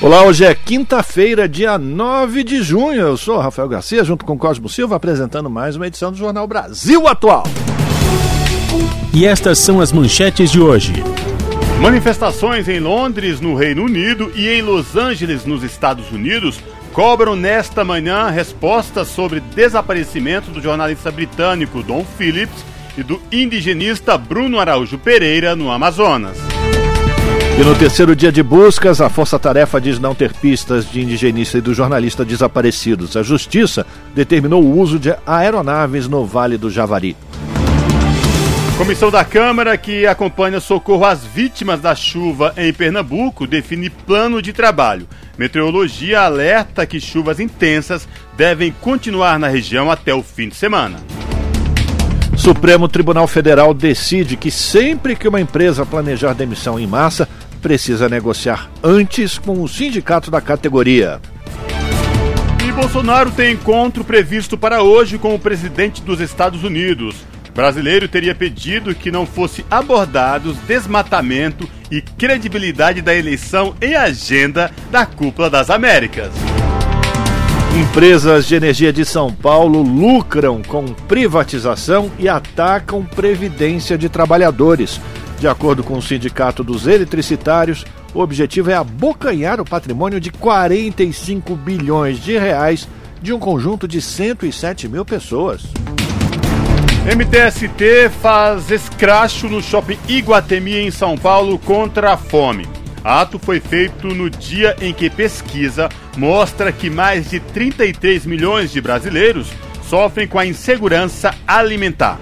Olá, hoje é quinta-feira, dia 9 de junho. Eu sou Rafael Garcia, junto com Cosmo Silva, apresentando mais uma edição do Jornal Brasil Atual. E estas são as manchetes de hoje. Manifestações em Londres, no Reino Unido, e em Los Angeles, nos Estados Unidos, cobram nesta manhã respostas sobre desaparecimento do jornalista britânico Don Phillips e do indigenista Bruno Araújo Pereira, no Amazonas. E no terceiro dia de buscas, a Força Tarefa diz não ter pistas de indigenista e do jornalista desaparecidos. A Justiça determinou o uso de aeronaves no Vale do Javari. Comissão da Câmara que acompanha socorro às vítimas da chuva em Pernambuco define plano de trabalho. Meteorologia alerta que chuvas intensas devem continuar na região até o fim de semana. Supremo Tribunal Federal decide que sempre que uma empresa planejar demissão em massa, precisa negociar antes com o sindicato da categoria. E Bolsonaro tem encontro previsto para hoje com o presidente dos Estados Unidos. O brasileiro teria pedido que não fosse abordados desmatamento e credibilidade da eleição em agenda da Cúpula das Américas. Empresas de energia de São Paulo lucram com privatização e atacam previdência de trabalhadores. De acordo com o Sindicato dos Eletricitários, o objetivo é abocanhar o patrimônio de 45 bilhões de reais de um conjunto de 107 mil pessoas. MTST faz escracho no shopping Iguatemi em São Paulo contra a fome. Ato foi feito no dia em que pesquisa mostra que mais de 33 milhões de brasileiros sofrem com a insegurança alimentar.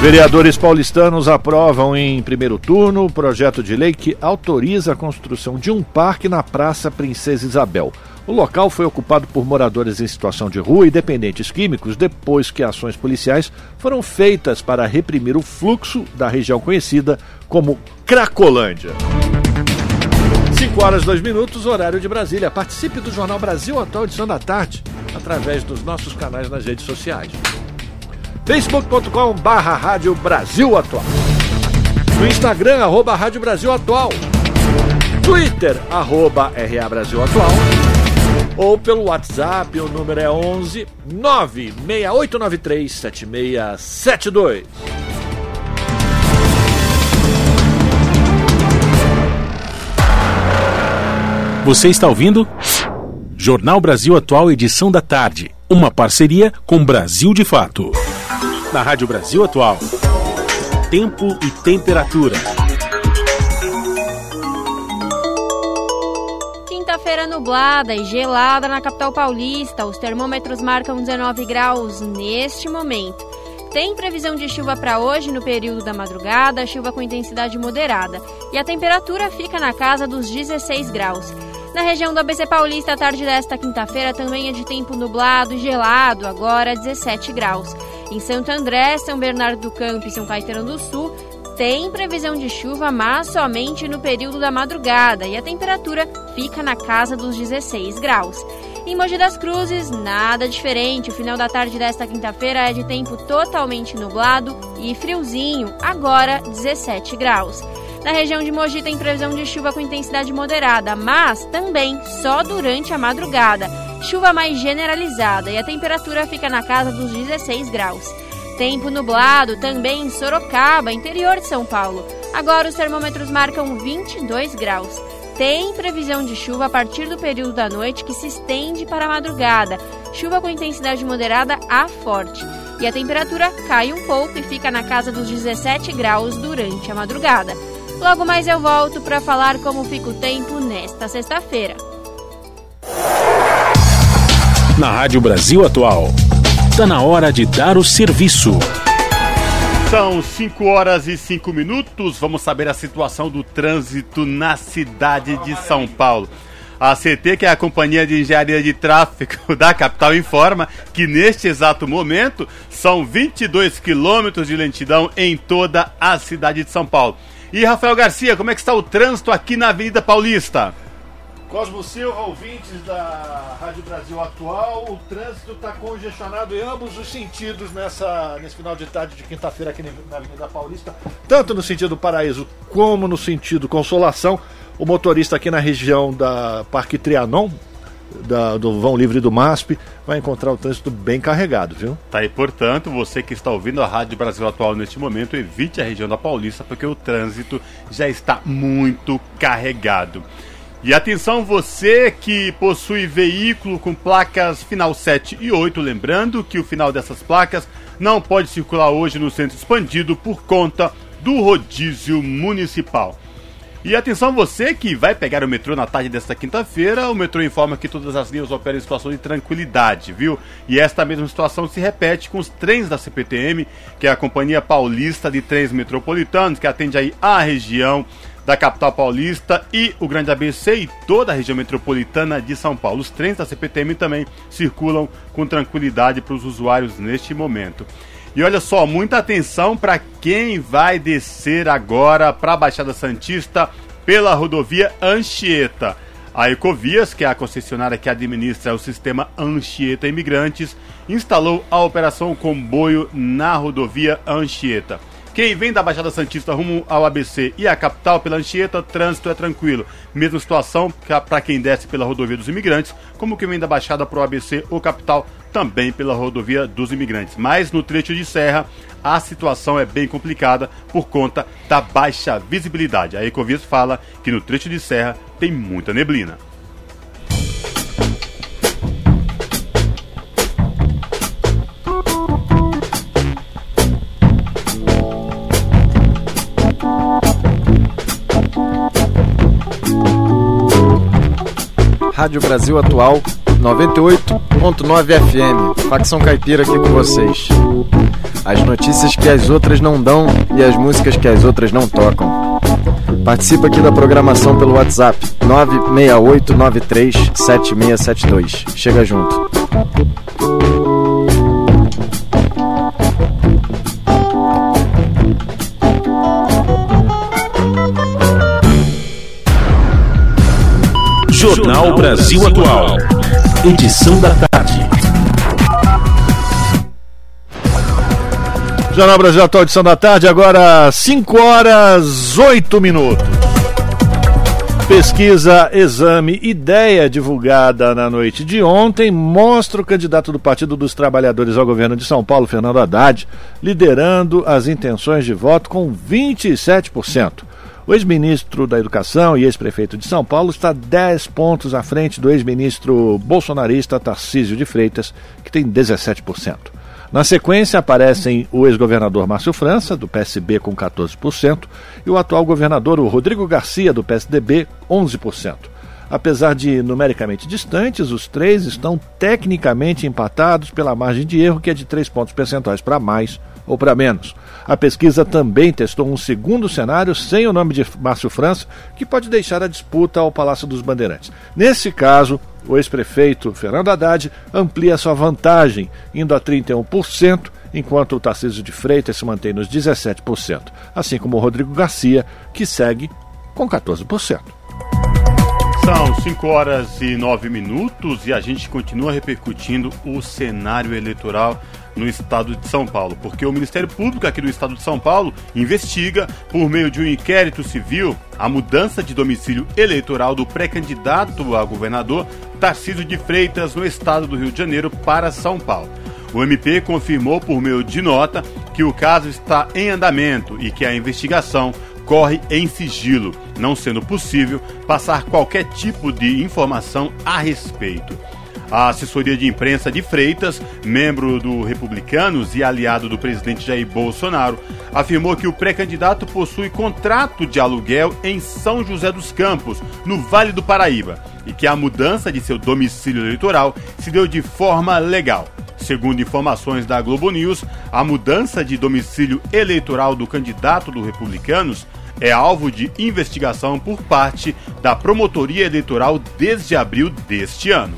Vereadores paulistanos aprovam em primeiro turno o projeto de lei que autoriza a construção de um parque na Praça Princesa Isabel. O local foi ocupado por moradores em situação de rua e dependentes químicos depois que ações policiais foram feitas para reprimir o fluxo da região conhecida como Cracolândia. 5 horas 2 minutos, horário de Brasília. Participe do Jornal Brasil Atual edição da tarde através dos nossos canais nas redes sociais facebook.com barra Rádio Brasil Atual. No Instagram, arroba Rádio Brasil Atual. Twitter, arroba RA Brasil Atual. Ou pelo WhatsApp, o número é 11 96893 7672. Você está ouvindo? Jornal Brasil Atual, edição da tarde. Uma parceria com Brasil de Fato na Rádio Brasil Atual. Tempo e temperatura. Quinta-feira nublada e gelada na capital paulista. Os termômetros marcam 19 graus neste momento. Tem previsão de chuva para hoje no período da madrugada, chuva com intensidade moderada. E a temperatura fica na casa dos 16 graus. Na região do ABC Paulista, a tarde desta quinta-feira também é de tempo nublado e gelado, agora 17 graus. Em Santo André, São Bernardo do Campo e São Caetano do Sul, tem previsão de chuva, mas somente no período da madrugada e a temperatura fica na casa dos 16 graus. Em Mogi das Cruzes, nada diferente. O final da tarde desta quinta-feira é de tempo totalmente nublado e friozinho, agora 17 graus. Na região de Mogi tem previsão de chuva com intensidade moderada, mas também só durante a madrugada. Chuva mais generalizada e a temperatura fica na casa dos 16 graus. Tempo nublado também em Sorocaba, interior de São Paulo. Agora os termômetros marcam 22 graus. Tem previsão de chuva a partir do período da noite que se estende para a madrugada. Chuva com intensidade moderada a forte. E a temperatura cai um pouco e fica na casa dos 17 graus durante a madrugada. Logo mais eu volto para falar como fica o tempo nesta sexta-feira. Na Rádio Brasil Atual, está na hora de dar o serviço. São 5 horas e 5 minutos. Vamos saber a situação do trânsito na cidade de São Paulo. A CT, que é a Companhia de Engenharia de Tráfego da capital, informa que neste exato momento são 22 quilômetros de lentidão em toda a cidade de São Paulo. E Rafael Garcia, como é que está o trânsito aqui na Avenida Paulista? Cosmo Silva, ouvintes da Rádio Brasil Atual, o trânsito está congestionado em ambos os sentidos nessa, nesse final de tarde de quinta-feira aqui na Avenida Paulista, tanto no sentido Paraíso como no sentido Consolação. O motorista aqui na região da Parque Trianon, da, do Vão Livre do MASP, vai encontrar o trânsito bem carregado, viu? Tá aí, portanto, você que está ouvindo a Rádio Brasil Atual neste momento, evite a região da Paulista, porque o trânsito já está muito carregado. E atenção você que possui veículo com placas final 7 e 8, lembrando que o final dessas placas não pode circular hoje no centro expandido por conta do rodízio municipal. E atenção você que vai pegar o metrô na tarde desta quinta-feira, o metrô informa que todas as linhas operam em situação de tranquilidade, viu? E esta mesma situação se repete com os trens da CPTM, que é a Companhia Paulista de Trens Metropolitanos, que atende aí a região da capital paulista e o Grande ABC e toda a região metropolitana de São Paulo. Os trens da CPTM também circulam com tranquilidade para os usuários neste momento. E olha só, muita atenção para quem vai descer agora para a Baixada Santista pela rodovia Anchieta. A Ecovias, que é a concessionária que administra o sistema Anchieta Imigrantes, instalou a operação comboio na rodovia Anchieta. Quem vem da Baixada Santista rumo ao ABC e à capital pela Anchieta, trânsito é tranquilo. Mesma situação para quem desce pela rodovia dos imigrantes, como quem vem da Baixada para o ABC ou capital, também pela rodovia dos imigrantes. Mas no trecho de serra, a situação é bem complicada por conta da baixa visibilidade. A Ecovias fala que no trecho de serra tem muita neblina. Rádio Brasil Atual 98.9 FM. Facção Caipira aqui com vocês. As notícias que as outras não dão e as músicas que as outras não tocam. Participa aqui da programação pelo WhatsApp 968937672. Chega junto. Jornal Brasil Atual. Edição da tarde. Jornal Brasil Atual, edição da tarde, agora 5 horas 8 minutos. Pesquisa Exame Ideia, divulgada na noite de ontem, mostra o candidato do Partido dos Trabalhadores ao governo de São Paulo, Fernando Haddad, liderando as intenções de voto com 27%. O ex-ministro da Educação e ex-prefeito de São Paulo está 10 pontos à frente do ex-ministro bolsonarista Tarcísio de Freitas, que tem 17%. Na sequência aparecem o ex-governador Márcio França, do PSB, com 14%, e o atual governador, o Rodrigo Garcia, do PSDB, 11%. Apesar de numericamente distantes, os três estão tecnicamente empatados pela margem de erro, que é de 3 pontos percentuais para mais ou para menos. A pesquisa também testou um segundo cenário sem o nome de Márcio França, que pode deixar a disputa ao Palácio dos Bandeirantes. Nesse caso, o ex-prefeito Fernando Haddad amplia sua vantagem, indo a 31%, enquanto o Tarcísio de Freitas se mantém nos 17%, assim como o Rodrigo Garcia, que segue com 14%. São 5 horas e 9 minutos e a gente continua repercutindo o cenário eleitoral no estado de São Paulo, porque o Ministério Público aqui do estado de São Paulo investiga, por meio de um inquérito civil, a mudança de domicílio eleitoral do pré-candidato a governador Tarcísio de Freitas no estado do Rio de Janeiro para São Paulo. O MP confirmou por meio de nota que o caso está em andamento e que a investigação corre em sigilo, não sendo possível passar qualquer tipo de informação a respeito. A assessoria de imprensa de Freitas, membro do Republicanos e aliado do presidente Jair Bolsonaro, afirmou que o pré-candidato possui contrato de aluguel em São José dos Campos, no Vale do Paraíba, e que a mudança de seu domicílio eleitoral se deu de forma legal. Segundo informações da Globo News, a mudança de domicílio eleitoral do candidato do Republicanos é alvo de investigação por parte da Promotoria Eleitoral desde abril deste ano.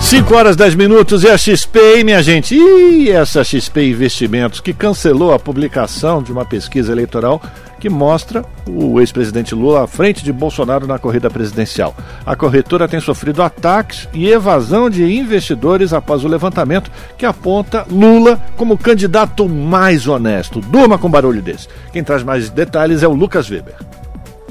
5 horas 10 minutos e a XP, hein, minha gente? E essa XP Investimentos que cancelou a publicação de uma pesquisa eleitoral que mostra o ex-presidente Lula à frente de Bolsonaro na corrida presidencial. A corretora tem sofrido ataques e evasão de investidores após o levantamento que aponta Lula como candidato mais honesto. Durma com barulho desse. Quem traz mais detalhes é o Lucas Weber.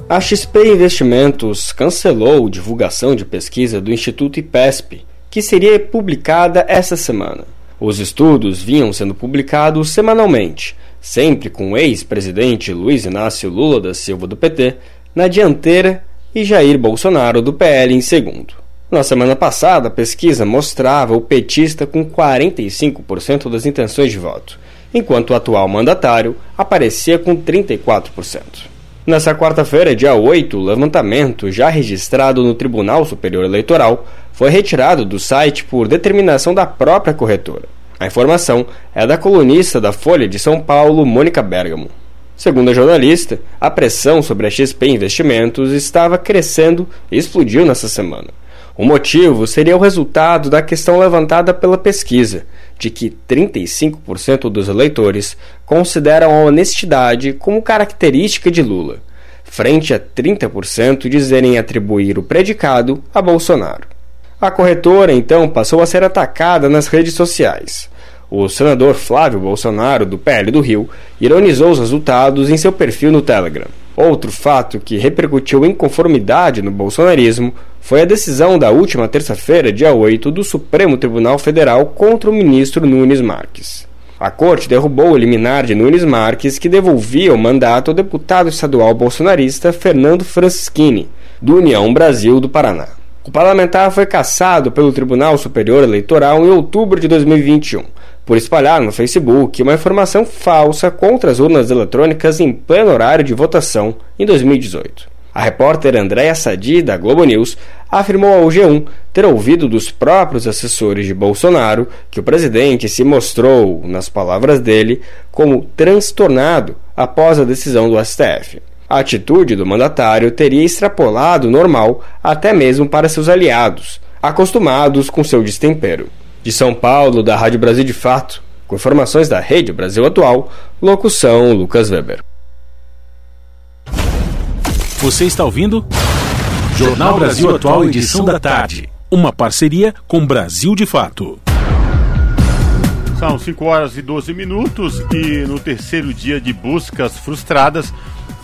A XP Investimentos cancelou divulgação de pesquisa do Instituto IPESP que seria publicada essa semana. Os estudos vinham sendo publicados semanalmente, sempre com o ex-presidente Luiz Inácio Lula da Silva do PT na dianteira e Jair Bolsonaro do PL em segundo. Na semana passada, a pesquisa mostrava o petista com 45% das intenções de voto, enquanto o atual mandatário aparecia com 34%. Nessa quarta-feira, dia 8, o levantamento, já registrado no Tribunal Superior Eleitoral, foi retirado do site por determinação da própria corretora. A informação é da colunista da Folha de São Paulo, Mônica Bergamo. Segundo a jornalista, a pressão sobre a XP Investimentos estava crescendo e explodiu nessa semana. O motivo seria o resultado da questão levantada pela pesquisa, de que 35% dos eleitores consideram a honestidade como característica de Lula, frente a 30% dizerem atribuir o predicado a Bolsonaro. A corretora, então, passou a ser atacada nas redes sociais. O senador Flávio Bolsonaro, do PL do Rio, ironizou os resultados em seu perfil no Telegram. Outro fato que repercutiu inconformidade no bolsonarismo foi a decisão da última terça-feira, dia 8, do Supremo Tribunal Federal contra o ministro Nunes Marques. A corte derrubou o liminar de Nunes Marques que devolvia o mandato ao deputado estadual bolsonarista Fernando Francischini, do União Brasil do Paraná. O parlamentar foi cassado pelo Tribunal Superior Eleitoral em outubro de 2021 por espalhar no Facebook uma informação falsa contra as urnas eletrônicas em pleno horário de votação em 2018. A repórter Andréa Sadi, da Globo News, afirmou ao G1 ter ouvido dos próprios assessores de Bolsonaro que o presidente se mostrou, nas palavras dele, como transtornado após a decisão do STF. A atitude do mandatário teria extrapolado o normal até mesmo para seus aliados, acostumados com seu destempero. De São Paulo, da Rádio Brasil de Fato, com informações da Rede Brasil Atual, locução Lucas Weber. Você está ouvindo? Jornal Brasil Atual, edição da tarde. Uma parceria com Brasil de Fato. São 5 horas e 12 minutos e no terceiro dia de buscas frustradas,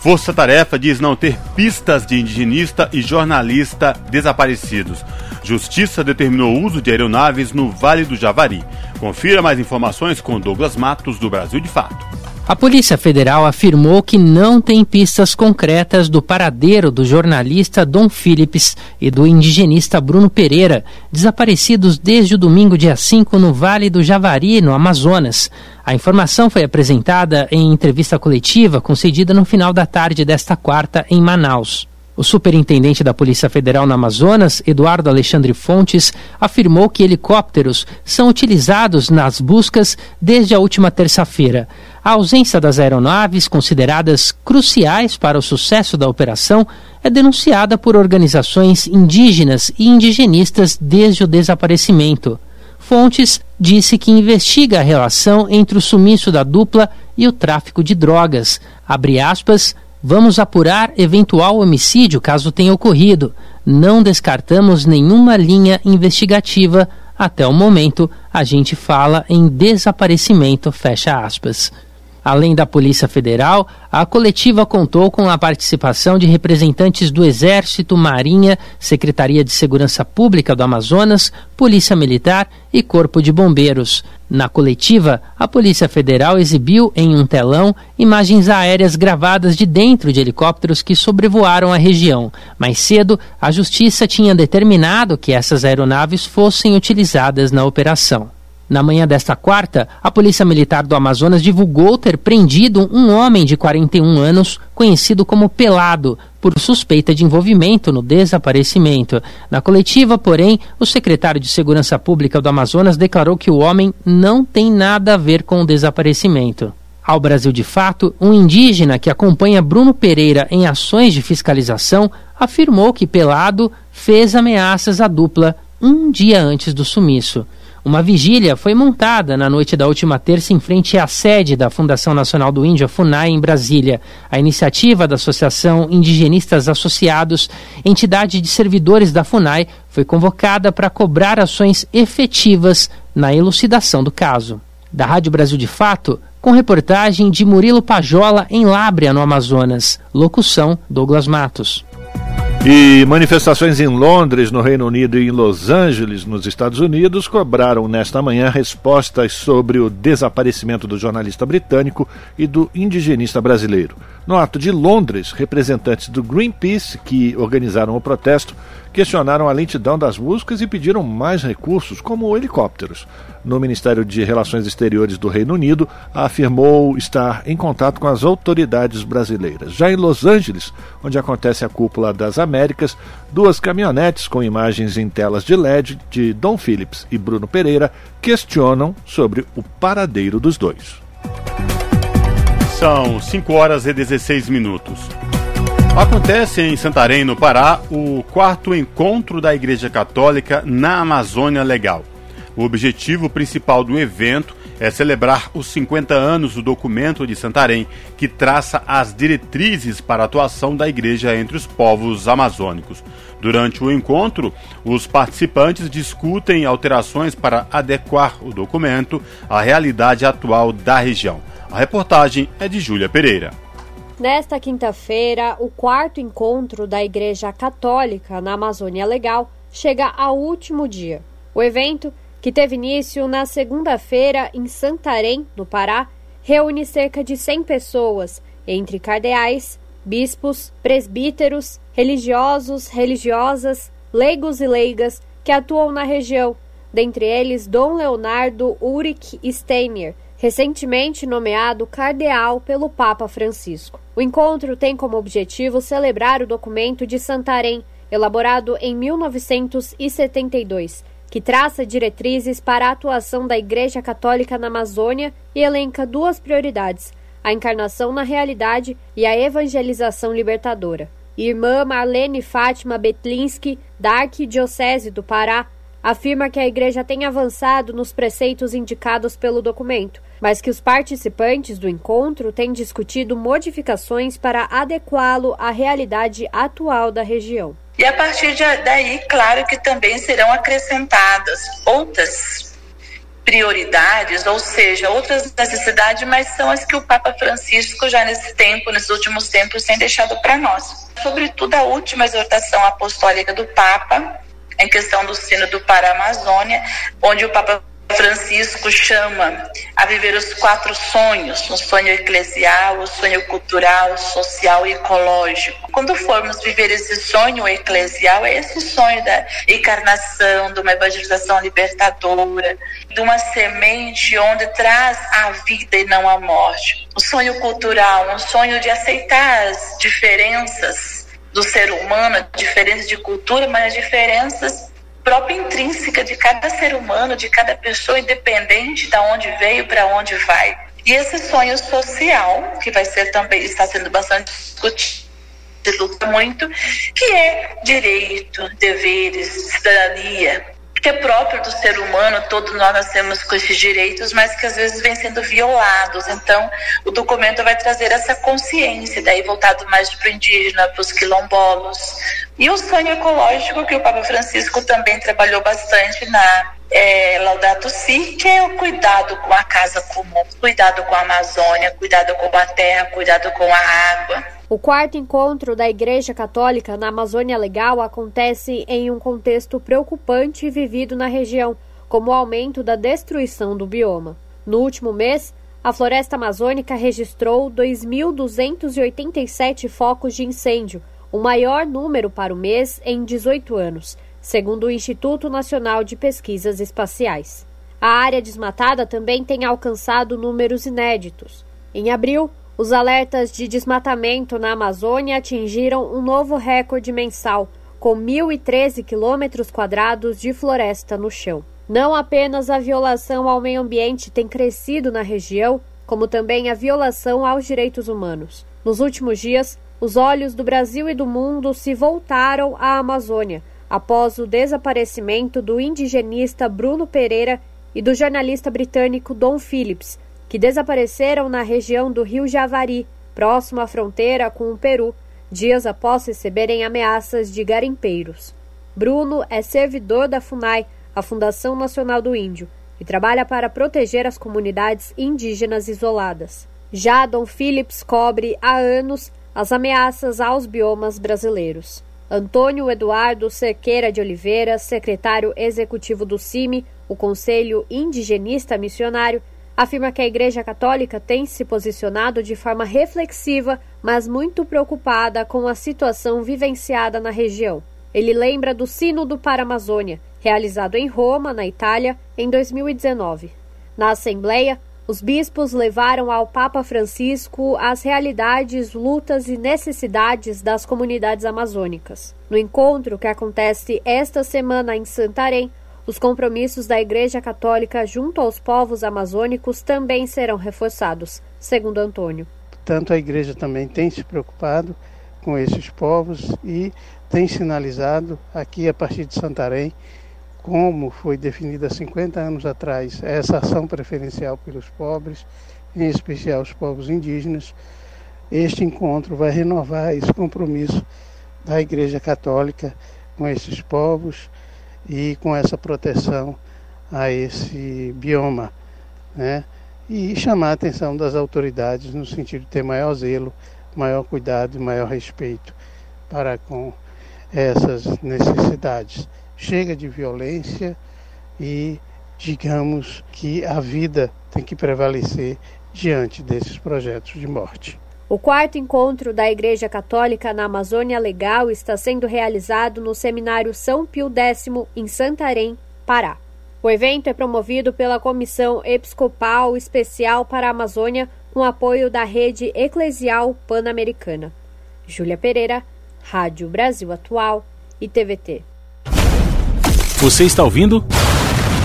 Força Tarefa diz não ter pistas de indigenista e jornalista desaparecidos. Justiça determinou o uso de aeronaves no Vale do Javari. Confira mais informações com Douglas Matos, do Brasil de Fato. A Polícia Federal afirmou que não tem pistas concretas do paradeiro do jornalista Dom Phillips e do indigenista Bruno Pereira, desaparecidos desde o domingo, dia 5, no Vale do Javari, no Amazonas. A informação foi apresentada em entrevista coletiva concedida no final da tarde desta quarta em Manaus. O superintendente da Polícia Federal no Amazonas, Eduardo Alexandre Fontes, afirmou que helicópteros são utilizados nas buscas desde a última terça-feira. A ausência das aeronaves, consideradas cruciais para o sucesso da operação, é denunciada por organizações indígenas e indigenistas desde o desaparecimento. Fontes disse que investiga a relação entre o sumiço da dupla e o tráfico de drogas. Aspas, Vamos apurar eventual homicídio caso tenha ocorrido. Não descartamos nenhuma linha investigativa. Até o momento, a gente fala em desaparecimento, fecha aspas. Além da Polícia Federal, a coletiva contou com a participação de representantes do Exército, Marinha, Secretaria de Segurança Pública do Amazonas, Polícia Militar e Corpo de Bombeiros. Na coletiva, a Polícia Federal exibiu em um telão imagens aéreas gravadas de dentro de helicópteros que sobrevoaram a região. Mais cedo, a Justiça tinha determinado que essas aeronaves fossem utilizadas na operação. Na manhã desta quarta, a Polícia Militar do Amazonas divulgou ter prendido um homem de 41 anos, conhecido como Pelado, por suspeita de envolvimento no desaparecimento. Na coletiva, porém, o secretário de Segurança Pública do Amazonas declarou que o homem não tem nada a ver com o desaparecimento. Ao Brasil de Fato, um indígena que acompanha Bruno Pereira em ações de fiscalização afirmou que Pelado fez ameaças à dupla um dia antes do sumiço. Uma vigília foi montada na noite da última terça em frente à sede da Fundação Nacional do Índio, a FUNAI, em Brasília. A iniciativa da Associação Indigenistas Associados, entidade de servidores da FUNAI, foi convocada para cobrar ações efetivas na elucidação do caso. Da Rádio Brasil de Fato, com reportagem de Murilo Pajola em Lábrea, no Amazonas. Locução: Douglas Matos. E manifestações em Londres, no Reino Unido, e em Los Angeles, nos Estados Unidos, cobraram nesta manhã respostas sobre o desaparecimento do jornalista britânico e do indigenista brasileiro. No ato de Londres, representantes do Greenpeace, que organizaram o protesto, questionaram a lentidão das buscas e pediram mais recursos, como helicópteros. No Ministério de Relações Exteriores do Reino Unido, afirmou estar em contato com as autoridades brasileiras. Já em Los Angeles, onde acontece a Cúpula das Américas, duas caminhonetes com imagens em telas de LED de Dom Phillips e Bruno Pereira questionam sobre o paradeiro dos dois. São 5 horas e 16 minutos. Acontece em Santarém, no Pará, o quarto encontro da Igreja Católica na Amazônia Legal. O objetivo principal do evento é celebrar os 50 anos do documento de Santarém, que traça as diretrizes para a atuação da Igreja entre os povos amazônicos. Durante o encontro, os participantes discutem alterações para adequar o documento à realidade atual da região. A reportagem é de Júlia Pereira. Nesta quinta-feira, o quarto encontro da Igreja Católica na Amazônia Legal chega ao último dia. O evento, que teve início na segunda-feira em Santarém, no Pará, reúne cerca de 100 pessoas, entre cardeais, bispos, presbíteros, religiosos, religiosas, leigos e leigas que atuam na região, dentre eles Dom Leonardo Ulrich Steiner, recentemente nomeado cardeal pelo Papa Francisco. O encontro tem como objetivo celebrar o documento de Santarém, elaborado em 1972, que traça diretrizes para a atuação da Igreja Católica na Amazônia e elenca duas prioridades: a encarnação na realidade e a evangelização libertadora. Irmã Marlene Fátima Betlinski, da Arquidiocese do Pará, afirma que a igreja tem avançado nos preceitos indicados pelo documento, mas que os participantes do encontro têm discutido modificações para adequá-lo à realidade atual da região. E a partir daí, claro que também serão acrescentadas outras prioridades, ou seja, outras necessidades, mas são as que o Papa Francisco já nesse tempo, nesses últimos tempos, tem deixado para nós. Sobretudo a última exortação apostólica do Papa, em questão do sino do Para-Amazônia, onde o Papa Francisco chama a viver os quatro sonhos: o sonho eclesial, o sonho cultural, social e ecológico. Quando formos viver esse sonho eclesial, é esse sonho da encarnação, de uma evangelização libertadora, de uma semente onde traz a vida e não a morte. O sonho cultural, um sonho de aceitar as diferenças do ser humano, diferenças de cultura, mas diferenças própria intrínseca de cada ser humano, de cada pessoa, independente de onde veio, para onde vai. E esse sonho social, que vai ser também, está sendo bastante discutido, luta muito, que é direito, deveres, cidadania, que é próprio do ser humano, todos nós nascemos com esses direitos, mas que às vezes vêm sendo violados. Então, o documento vai trazer essa consciência, daí voltado mais para o indígena, para os quilombolos. E o sonho ecológico, que o Papa Francisco também trabalhou bastante na é, Laudato Si, que é o cuidado com a casa comum, cuidado com a Amazônia, cuidado com a terra, cuidado com a água. O quarto encontro da Igreja Católica na Amazônia Legal acontece em um contexto preocupante vivido na região, como o aumento da destruição do bioma. No último mês, a floresta amazônica registrou 2.287 focos de incêndio, o maior número para o mês em 18 anos, segundo o Instituto Nacional de Pesquisas Espaciais. A área desmatada também tem alcançado números inéditos. Em abril, os alertas de desmatamento na Amazônia atingiram um novo recorde mensal, com 1.013 quilômetros quadrados de floresta no chão. Não apenas a violação ao meio ambiente tem crescido na região, como também a violação aos direitos humanos. Nos últimos dias, os olhos do Brasil e do mundo se voltaram à Amazônia após o desaparecimento do indigenista Bruno Pereira e do jornalista britânico Don Phillips, que desapareceram na região do Rio Javari, próximo à fronteira com o Peru, dias após receberem ameaças de garimpeiros. Bruno é servidor da FUNAI, a Fundação Nacional do Índio, e trabalha para proteger as comunidades indígenas isoladas. Já Dom Phillips cobre há anos as ameaças aos biomas brasileiros. Antônio Eduardo Cerqueira de Oliveira, secretário executivo do CIMI, o Conselho Indigenista Missionário, afirma que a Igreja Católica tem se posicionado de forma reflexiva, mas muito preocupada com a situação vivenciada na região. Ele lembra do Sínodo para a Amazônia, realizado em Roma, na Itália, em 2019. Na Assembleia, os bispos levaram ao Papa Francisco as realidades, lutas e necessidades das comunidades amazônicas. No encontro que acontece esta semana em Santarém, os compromissos da Igreja Católica junto aos povos amazônicos também serão reforçados, segundo Antônio. Portanto, a Igreja também tem se preocupado com esses povos e tem sinalizado aqui a partir de Santarém como foi definida 50 anos atrás essa ação preferencial pelos pobres, em especial os povos indígenas. Este encontro vai renovar esse compromisso da Igreja Católica com esses povos e com essa proteção a esse bioma, né? E chamar a atenção das autoridades no sentido de ter maior zelo, maior cuidado e maior respeito para com essas necessidades. Chega de violência e digamos que a vida tem que prevalecer diante desses projetos de morte. O quarto encontro da Igreja Católica na Amazônia Legal está sendo realizado no Seminário São Pio X, em Santarém, Pará. O evento é promovido pela Comissão Episcopal Especial para a Amazônia, com apoio da Rede Eclesial Pan-Americana. Júlia Pereira, Rádio Brasil Atual e TVT. Você está ouvindo?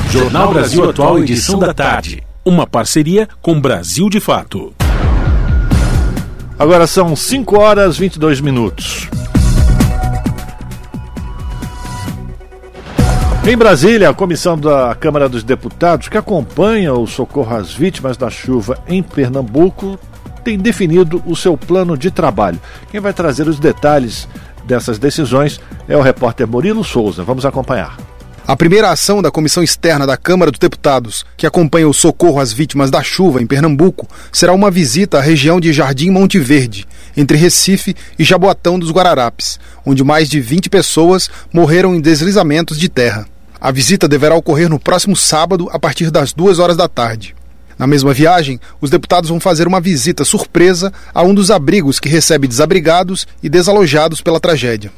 Jornal Brasil Atual, edição da tarde. Uma parceria com Brasil de Fato. Agora são 5 horas e 22 minutos. Em Brasília, a comissão da Câmara dos Deputados, que acompanha o socorro às vítimas da chuva em Pernambuco, tem definido o seu plano de trabalho. Quem vai trazer os detalhes dessas decisões é o repórter Murilo Souza. Vamos acompanhar. A primeira ação da Comissão Externa da Câmara dos Deputados, que acompanha o socorro às vítimas da chuva em Pernambuco, será uma visita à região de Jardim Monte Verde, entre Recife e Jaboatão dos Guararapes, onde mais de 20 pessoas morreram em deslizamentos de terra. A visita deverá ocorrer no próximo sábado, a partir das duas horas da tarde. Na mesma viagem, os deputados vão fazer uma visita surpresa a um dos abrigos que recebe desabrigados e desalojados pela tragédia.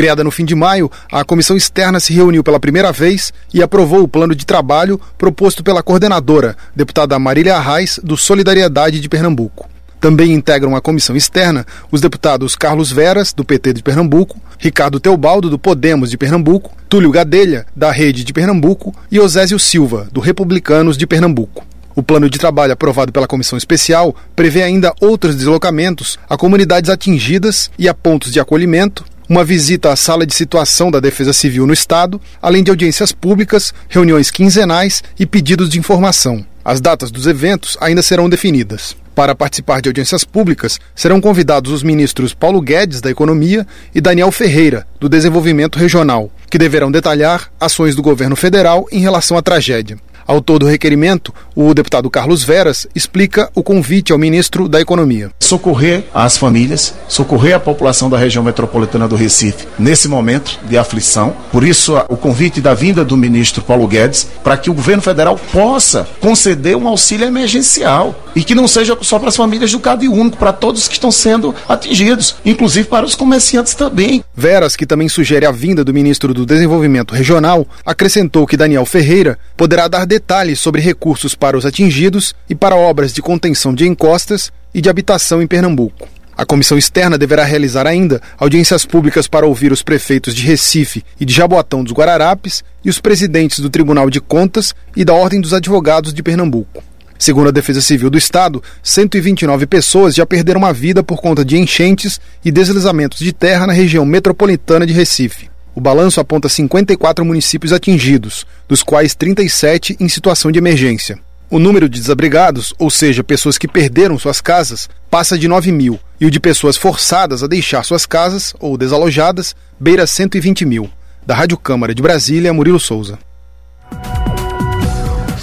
Criada no fim de maio, a comissão externa se reuniu pela primeira vez e aprovou o plano de trabalho proposto pela coordenadora, deputada Marília Arraes, do Solidariedade de Pernambuco. Também integram a comissão externa os deputados Carlos Veras, do PT de Pernambuco, Ricardo Teobaldo, do Podemos de Pernambuco, Túlio Gadelha, da Rede de Pernambuco e Osésio Silva, do Republicanos de Pernambuco. O plano de trabalho aprovado pela comissão especial prevê ainda outros deslocamentos a comunidades atingidas e a pontos de acolhimento, uma visita à sala de situação da Defesa Civil no Estado, além de audiências públicas, reuniões quinzenais e pedidos de informação. As datas dos eventos ainda serão definidas. Para participar de audiências públicas, serão convidados os ministros Paulo Guedes, da Economia, e Daniel Ferreira, do Desenvolvimento Regional, que deverão detalhar ações do governo federal em relação à tragédia. Autor do requerimento, o deputado Carlos Veras explica o convite ao ministro da Economia. Socorrer as famílias, socorrer a população da região metropolitana do Recife nesse momento de aflição. Por isso, o convite da vinda do ministro Paulo Guedes para que o governo federal possa conceder um auxílio emergencial e que não seja só para as famílias do Cade Único, para todos que estão sendo atingidos, inclusive para os comerciantes também. Veras, que também sugere a vinda do ministro do Desenvolvimento Regional, acrescentou que Daniel Ferreira poderá dar detalhes sobre recursos para os atingidos e para obras de contenção de encostas e de habitação em Pernambuco. A comissão externa deverá realizar ainda audiências públicas para ouvir os prefeitos de Recife e de Jaboatão dos Guararapes e os presidentes do Tribunal de Contas e da Ordem dos Advogados de Pernambuco. Segundo a Defesa Civil do Estado, 129 pessoas já perderam a vida por conta de enchentes e deslizamentos de terra na região metropolitana de Recife. O balanço aponta 54 municípios atingidos, dos quais 37 em situação de emergência. O número de desabrigados, ou seja, pessoas que perderam suas casas, passa de 9 mil, e o de pessoas forçadas a deixar suas casas ou desalojadas beira 120 mil. Da Rádio Câmara de Brasília, Murilo Souza.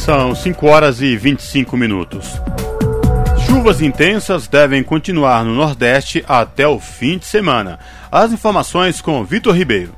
São 5 horas e 25 minutos. Chuvas intensas devem continuar no Nordeste até o fim de semana. As informações com Vitor Ribeiro.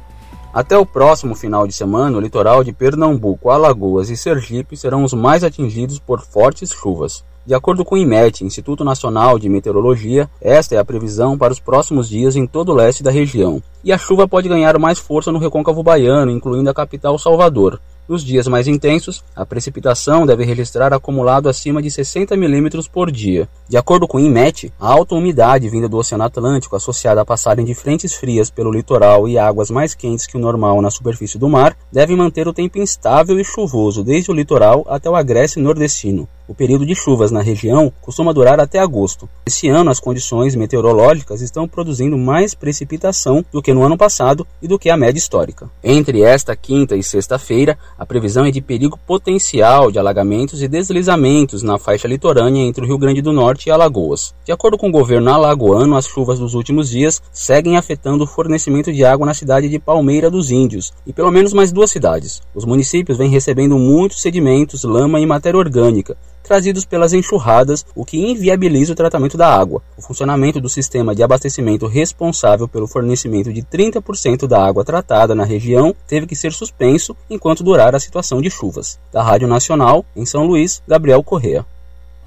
Até o próximo final de semana, o litoral de Pernambuco, Alagoas e Sergipe serão os mais atingidos por fortes chuvas. De acordo com o IMET, Instituto Nacional de Meteorologia, esta é a previsão para os próximos dias em todo o leste da região. E a chuva pode ganhar mais força no recôncavo baiano, incluindo a capital Salvador. Nos dias mais intensos, a precipitação deve registrar acumulado acima de 60 milímetros por dia. De acordo com o IMET, a alta umidade vinda do Oceano Atlântico, associada à passagem de frentes frias pelo litoral e águas mais quentes que o normal na superfície do mar, deve manter o tempo instável e chuvoso desde o litoral até o agreste nordestino. O período de chuvas na região costuma durar até agosto. Esse ano, as condições meteorológicas estão produzindo mais precipitação do que no ano passado e do que a média histórica. Entre esta quinta e sexta-feira, a previsão é de perigo potencial de alagamentos e deslizamentos na faixa litorânea entre o Rio Grande do Norte e Alagoas. De acordo com o governo alagoano, as chuvas dos últimos dias seguem afetando o fornecimento de água na cidade de Palmeira dos Índios e pelo menos mais duas cidades. Os municípios vêm recebendo muitos sedimentos, lama e matéria orgânica, trazidos pelas enxurradas, o que inviabiliza o tratamento da água. O funcionamento do sistema de abastecimento responsável pelo fornecimento de 30% da água tratada na região teve que ser suspenso enquanto durar a situação de chuvas. Da Rádio Nacional, em São Luís, Gabriel Correa.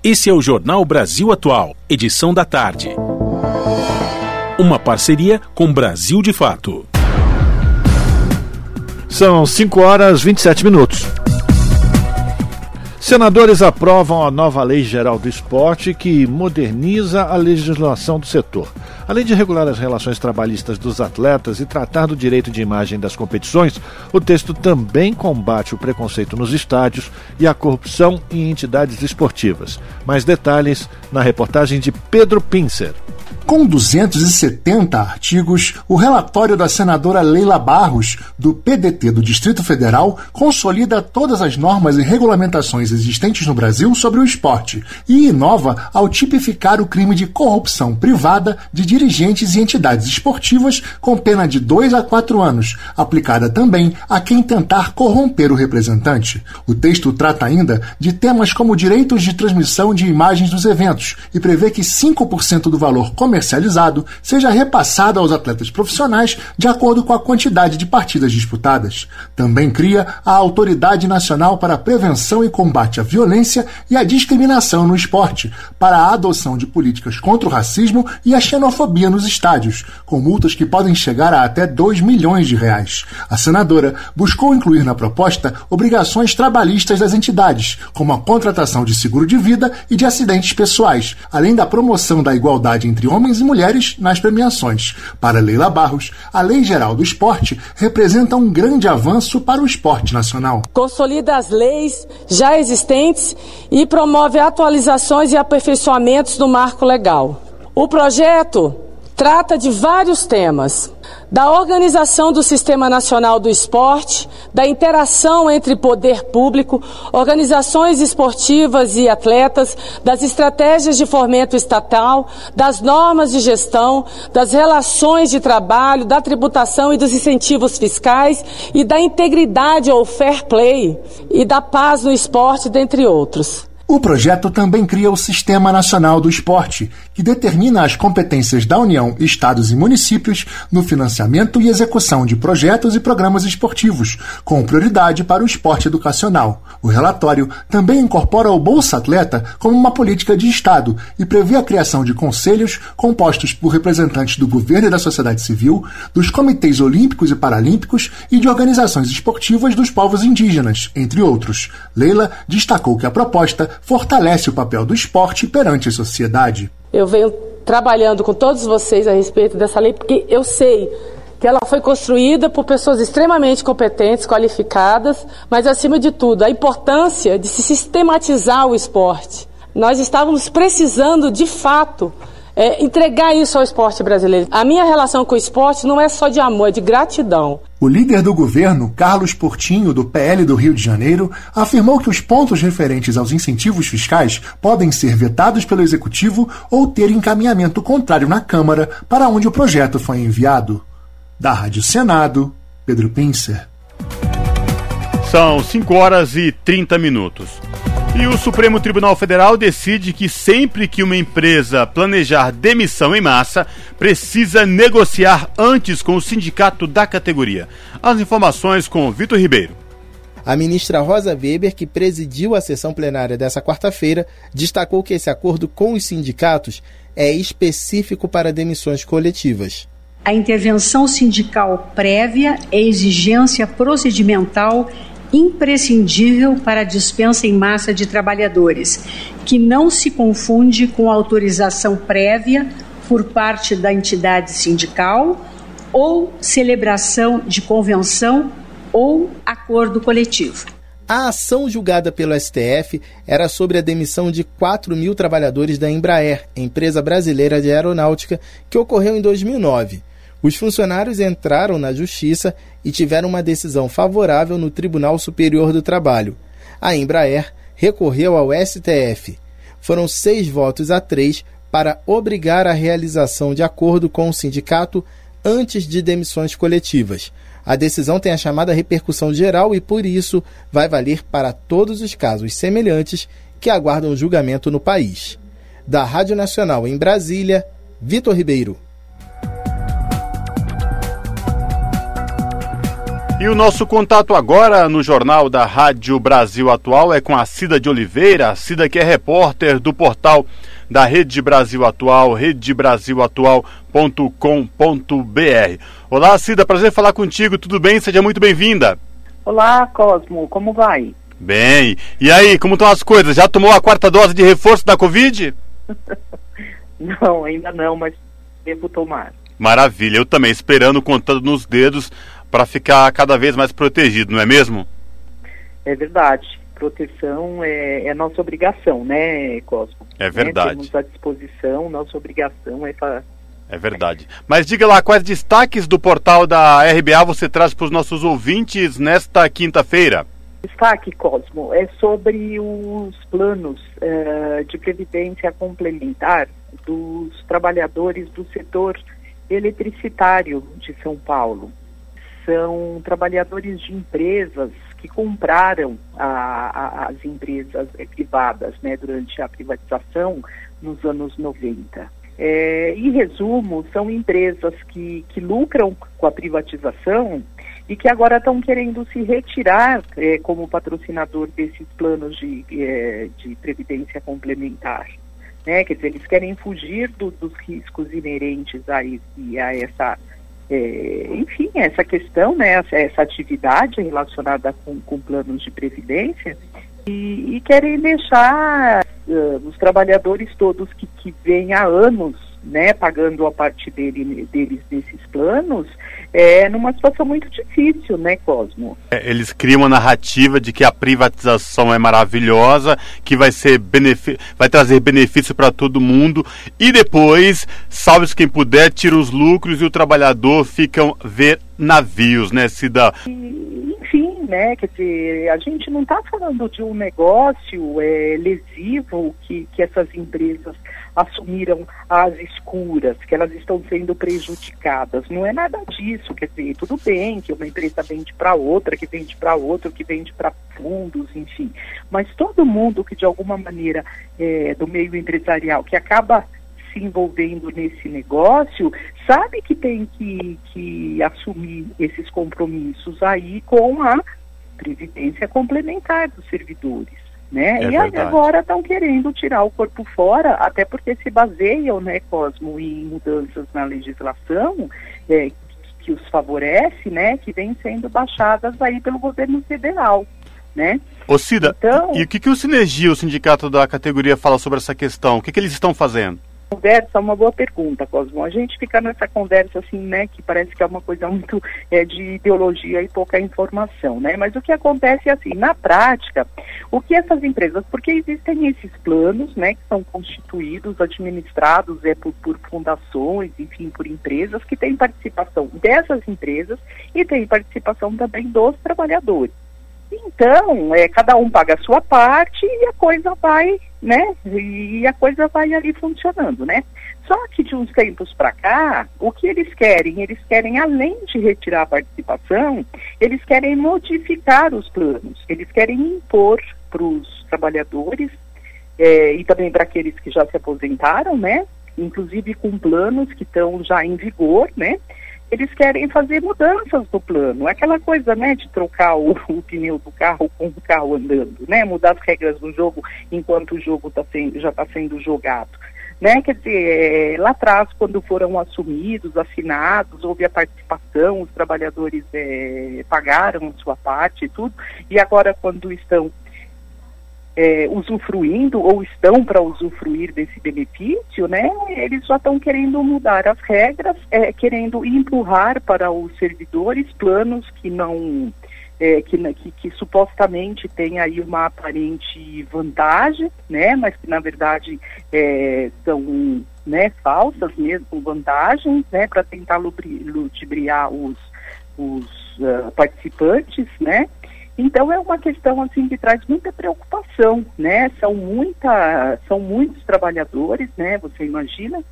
Esse é o Jornal Brasil Atual, edição da tarde. Uma parceria com Brasil de Fato. São 5 horas 27 minutos. Senadores aprovam a nova Lei Geral do Esporte que moderniza a legislação do setor. Além de regular as relações trabalhistas dos atletas e tratar do direito de imagem das competições, o texto também combate o preconceito nos estádios e a corrupção em entidades esportivas. Mais detalhes na reportagem de Pedro Pincer. Com 270 artigos, o relatório da senadora Leila Barros, do PDT do Distrito Federal, consolida todas as normas e regulamentações existentes no Brasil sobre o esporte e inova ao tipificar o crime de corrupção privada de dirigentes e entidades esportivas com pena de 2 a 4 anos, aplicada também a quem tentar corromper o representante. O texto trata ainda de temas como direitos de transmissão de imagens dos eventos e prevê que 5% do valor comercial comercializado seja repassado aos atletas profissionais de acordo com a quantidade de partidas disputadas. Também cria a Autoridade Nacional para a Prevenção e Combate à Violência e à Discriminação no Esporte, para a adoção de políticas contra o racismo e a xenofobia nos estádios, com multas que podem chegar a até 2 milhões de reais. A senadora buscou incluir na proposta obrigações trabalhistas das entidades, como a contratação de seguro de vida e de acidentes pessoais, além da promoção da igualdade entre homens e mulheres nas premiações. Para Leila Barros, a Lei Geral do Esporte representa um grande avanço para o esporte nacional. Consolida as leis já existentes e promove atualizações e aperfeiçoamentos do marco legal. O projeto trata de vários temas da organização do Sistema Nacional do Esporte, da interação entre poder público, organizações esportivas e atletas, das estratégias de fomento estatal, das normas de gestão, das relações de trabalho, da tributação e dos incentivos fiscais e da integridade ou fair play e da paz no esporte, dentre outros. O projeto também cria o Sistema Nacional do Esporte, que determina as competências da União, estados e municípios no financiamento e execução de projetos e programas esportivos, com prioridade para o esporte educacional. O relatório também incorpora o Bolsa Atleta como uma política de Estado e prevê a criação de conselhos compostos por representantes do governo e da sociedade civil, dos comitês olímpicos e paralímpicos e de organizações esportivas dos povos indígenas, entre outros. Leila destacou que a proposta fortalece o papel do esporte perante a sociedade. Eu venho trabalhando com todos vocês a respeito dessa lei porque eu sei que ela foi construída por pessoas extremamente competentes, qualificadas, mas acima de tudo, a importância de se sistematizar o esporte. Nós estávamos precisando, de fato, é, entregar isso ao esporte brasileiro. A minha relação com o esporte não é só de amor, é de gratidão. O líder do governo, Carlos Portinho, do PL do Rio de Janeiro, afirmou que os pontos referentes aos incentivos fiscais podem ser vetados pelo Executivo ou ter encaminhamento contrário na Câmara, para onde o projeto foi enviado. Da Rádio Senado, Pedro Pincer. São 5 horas e 30 minutos. E o Supremo Tribunal Federal decide que sempre que uma empresa planejar demissão em massa, precisa negociar antes com o sindicato da categoria. As informações com Vitor Ribeiro. A ministra Rosa Weber, que presidiu a sessão plenária dessa quarta-feira, destacou que esse acordo com os sindicatos é específico para demissões coletivas. A intervenção sindical prévia é exigência procedimental imprescindível para a dispensa em massa de trabalhadores, que não se confunde com autorização prévia por parte da entidade sindical ou celebração de convenção ou acordo coletivo. A ação julgada pelo STF era sobre a demissão de 4 mil trabalhadores da Embraer, empresa brasileira de aeronáutica, que ocorreu em 2009. Os funcionários entraram na justiça e tiveram uma decisão favorável no Tribunal Superior do Trabalho. A Embraer recorreu ao STF. Foram seis votos a três para obrigar a realização de acordo com o sindicato antes de demissões coletivas. A decisão tem a chamada repercussão geral e, por isso, vai valer para todos os casos semelhantes que aguardam julgamento no país. Da Rádio Nacional em Brasília, Vitor Ribeiro. E o nosso contato agora no Jornal da Rádio Brasil Atual é com a Cida de Oliveira, Cida que é repórter do portal da Rede Brasil Atual, redebrasilatual.com.br. Olá, Cida, prazer falar contigo, tudo bem? Seja muito bem-vinda. Olá, Cosmo, como vai? Bem, e aí, como estão as coisas? Já tomou a quarta dose de reforço da Covid? não, ainda não, mas devo tomar. Maravilha, eu também, esperando, contando nos dedos para ficar cada vez mais protegido, não é mesmo? É verdade. Proteção é, é nossa obrigação, né, Cosmo? É verdade. Né? Temos à disposição, nossa obrigação é para é verdade. Mas diga lá, quais destaques do portal da RBA você traz para os nossos ouvintes nesta quinta-feira? Destaque, Cosmo, é sobre os planos uh, de previdência complementar dos trabalhadores do setor eletricitário de São Paulo são trabalhadores de empresas que compraram a, a, as empresas privadas né, durante a privatização nos anos 90. É, em resumo, são empresas que, que lucram com a privatização e que agora estão querendo se retirar é, como patrocinador desses planos de, é, de previdência complementar. Né? Quer dizer, eles querem fugir do, dos riscos inerentes a, esse, a essa é, enfim, essa questão, né, essa, atividade relacionada com, com, planos de previdência e, e querem deixar uh, os trabalhadores todos que, que vêm há anos né, pagando a parte dele, deles desses planos, é numa situação muito difícil, né, Cosmo? É, eles criam uma narrativa de que a privatização é maravilhosa, que vai ser vai trazer benefício para todo mundo e depois, salve-se quem puder, tira os lucros e o trabalhador ficam ver navios, né, Cida? enfim, né, quer dizer, a gente não está falando de um negócio é, lesivo que, que essas empresas assumiram as escuras, que elas estão sendo prejudicadas. Não é nada disso, quer dizer, tudo bem que uma empresa vende para outra, que vende para outra, que vende para fundos, enfim. Mas todo mundo que de alguma maneira é, do meio empresarial que acaba se envolvendo nesse negócio, sabe que tem que, que assumir esses compromissos aí com a previdência complementar dos servidores né? É e verdade. agora estão querendo tirar o corpo fora, até porque se baseiam, né, Cosmo, em mudanças na legislação é, que os favorece, né, que vêm sendo baixadas aí pelo governo federal, né? Ô Cida, então, e o que, que o Sinergia, o sindicato da categoria, fala sobre essa questão? O que, que eles estão fazendo? Conversa, uma boa pergunta, Cosmo. A gente fica nessa conversa assim, né, que parece que é uma coisa muito é, de ideologia e pouca informação, né? Mas o que acontece é assim, na prática, o que essas empresas, porque existem esses planos, né, que são constituídos, administrados é por, por fundações, enfim, por empresas que têm participação dessas empresas e tem participação também dos trabalhadores. Então, é, cada um paga a sua parte e a coisa vai, né? E a coisa vai ali funcionando, né? Só que de uns tempos para cá, o que eles querem? Eles querem, além de retirar a participação, eles querem modificar os planos. Eles querem impor para os trabalhadores é, e também para aqueles que já se aposentaram, né? Inclusive com planos que estão já em vigor, né? Eles querem fazer mudanças no plano. Aquela coisa, né, de trocar o, o, pneu do carro com o carro andando, né? Mudar as regras do jogo enquanto o jogo tá sendo, já está sendo jogado. Né? Quer dizer, é, lá atrás, quando foram assumidos, assinados, houve a participação, os trabalhadores é, pagaram a sua parte e tudo, e agora quando estão é, usufruindo ou estão para usufruir desse benefício, né, eles já estão querendo mudar as regras, é, querendo empurrar para os servidores planos que não é, que, que, que, supostamente tem aí uma aparente vantagem, né, mas que na verdade é, são né, falsas mesmo vantagens, né, para tentar ludibriar os, os uh, participantes, né, então é uma questão assim que traz muita preocupação, né? São muita, são muitos trabalhadores, né? Você imagina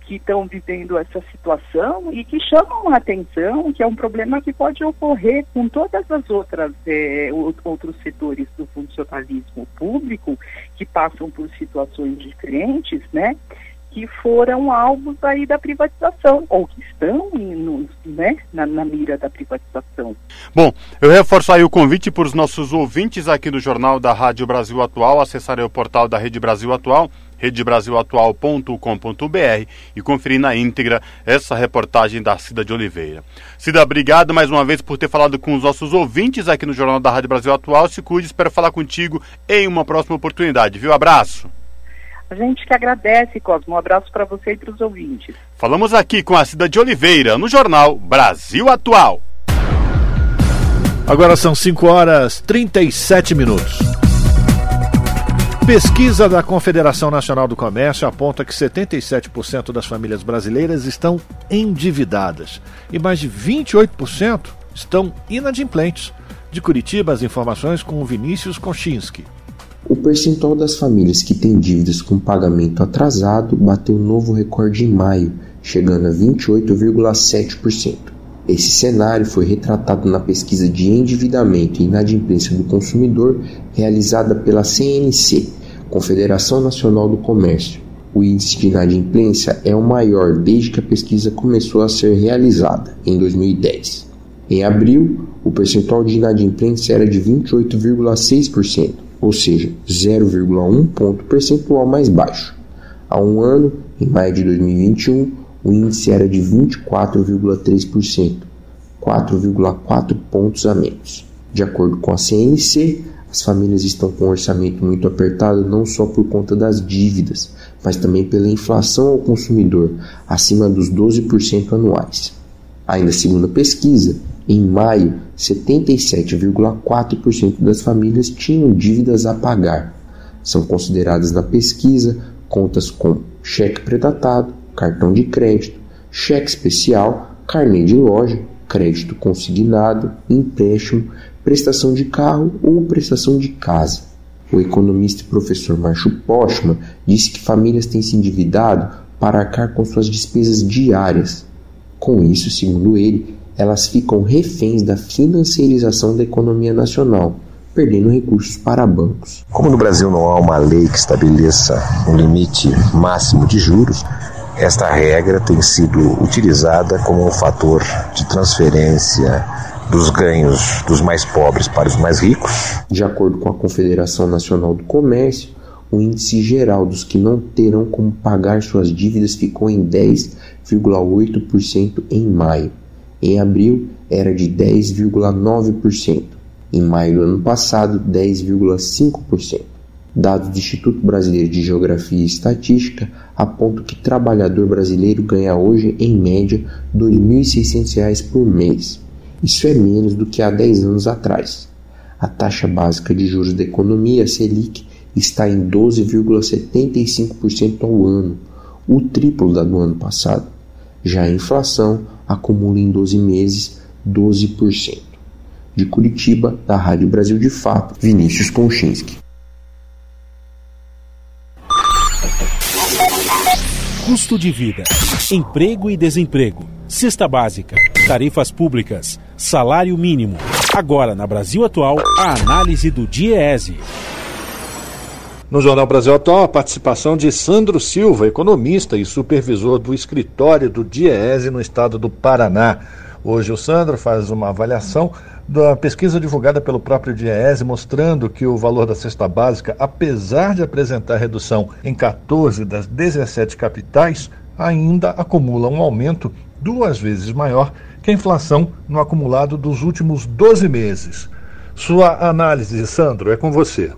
que estão vivendo essa situação e que chamam a atenção que é um problema que pode ocorrer com todas as outras é, outros setores do funcionalismo público que passam por situações diferentes, né? Que foram alvos aí da privatização, ou que estão no, né, na, na, mira da privatização. Bom, eu reforço aí o convite para os nossos ouvintes aqui do Jornal da Rádio Brasil Atual acessarem o portal da Rede Brasil Atual, redebrasilatual.com.br e conferir na íntegra essa reportagem da Cida de Oliveira. Cida, obrigado mais uma vez por ter falado com os nossos ouvintes aqui no Jornal da Rádio Brasil Atual. Se cuide, espero falar contigo em uma próxima oportunidade, viu? Abraço. A gente que agradece, Cosmo. Um abraço para você e para os ouvintes. Falamos aqui com a Cida de Oliveira, no jornal Brasil Atual. Agora são 5 horas 37 minutos. Pesquisa da Confederação Nacional do Comércio aponta que 77% das famílias brasileiras estão endividadas e mais de 28% estão inadimplentes. De Curitiba, as informações com o Vinícius Konchinski. O percentual das famílias que têm dívidas com pagamento atrasado bateu novo recorde em maio, chegando a 28,7%. Esse cenário foi retratado na pesquisa de endividamento e inadimplência do consumidor realizada pela CNC, Confederação Nacional do Comércio. O índice de inadimplência é o maior desde que a pesquisa começou a ser realizada, em 2010. Em abril, o percentual de inadimplência era de 28,6%, ou seja, 0,1 ponto percentual mais baixo. Há um ano, em maio de 2021, o índice era de 24,3%, 4,4 pontos a menos. De acordo com a CNC, as famílias estão com um orçamento muito apertado não só por conta das dívidas, mas também pela inflação ao consumidor, acima dos 12% anuais. Ainda segundo a pesquisa, em maio, 77,4% das famílias tinham dívidas a pagar. São consideradas na pesquisa contas com cheque predatado, cartão de crédito, cheque especial, carnê de loja, crédito consignado, empréstimo, prestação de carro ou prestação de casa. O economista e professor Márcio Postman disse que famílias têm se endividado para arcar com suas despesas diárias. Com isso, segundo ele, elas ficam reféns da financiarização da economia nacional, perdendo recursos para bancos. Como no Brasil não há uma lei que estabeleça um limite máximo de juros, esta regra tem sido utilizada como um fator de transferência dos ganhos dos mais pobres para os mais ricos. De acordo com a Confederação Nacional do Comércio, o índice geral dos que não terão como pagar suas dívidas ficou em 10,8% em maio. Em abril era de 10,9%, em maio do ano passado 10,5%. Dados do Instituto Brasileiro de Geografia e Estatística apontam que trabalhador brasileiro ganha hoje, em média, R$ 2.600 por mês. Isso é menos do que há 10 anos atrás. A taxa básica de juros da economia, Selic, está em 12,75% ao ano, o triplo da do ano passado. Já a inflação acumula em 12 meses 12%. De Curitiba, da Rádio Brasil de Fato, Vinícius Konchinski. Custo de vida, emprego e desemprego, cesta básica, tarifas públicas, salário mínimo. Agora, na Brasil Atual, a análise do DIEESE. No Jornal Brasil Atual, a participação de Sandro Silva, economista e supervisor do escritório do DIEESE no estado do Paraná. Hoje o Sandro faz uma avaliação da pesquisa divulgada pelo próprio DIEESE, mostrando que o valor da cesta básica, apesar de apresentar redução em 14 das 17 capitais, ainda acumula um aumento duas vezes maior que a inflação no acumulado dos últimos 12 meses. Sua análise, Sandro, é com você.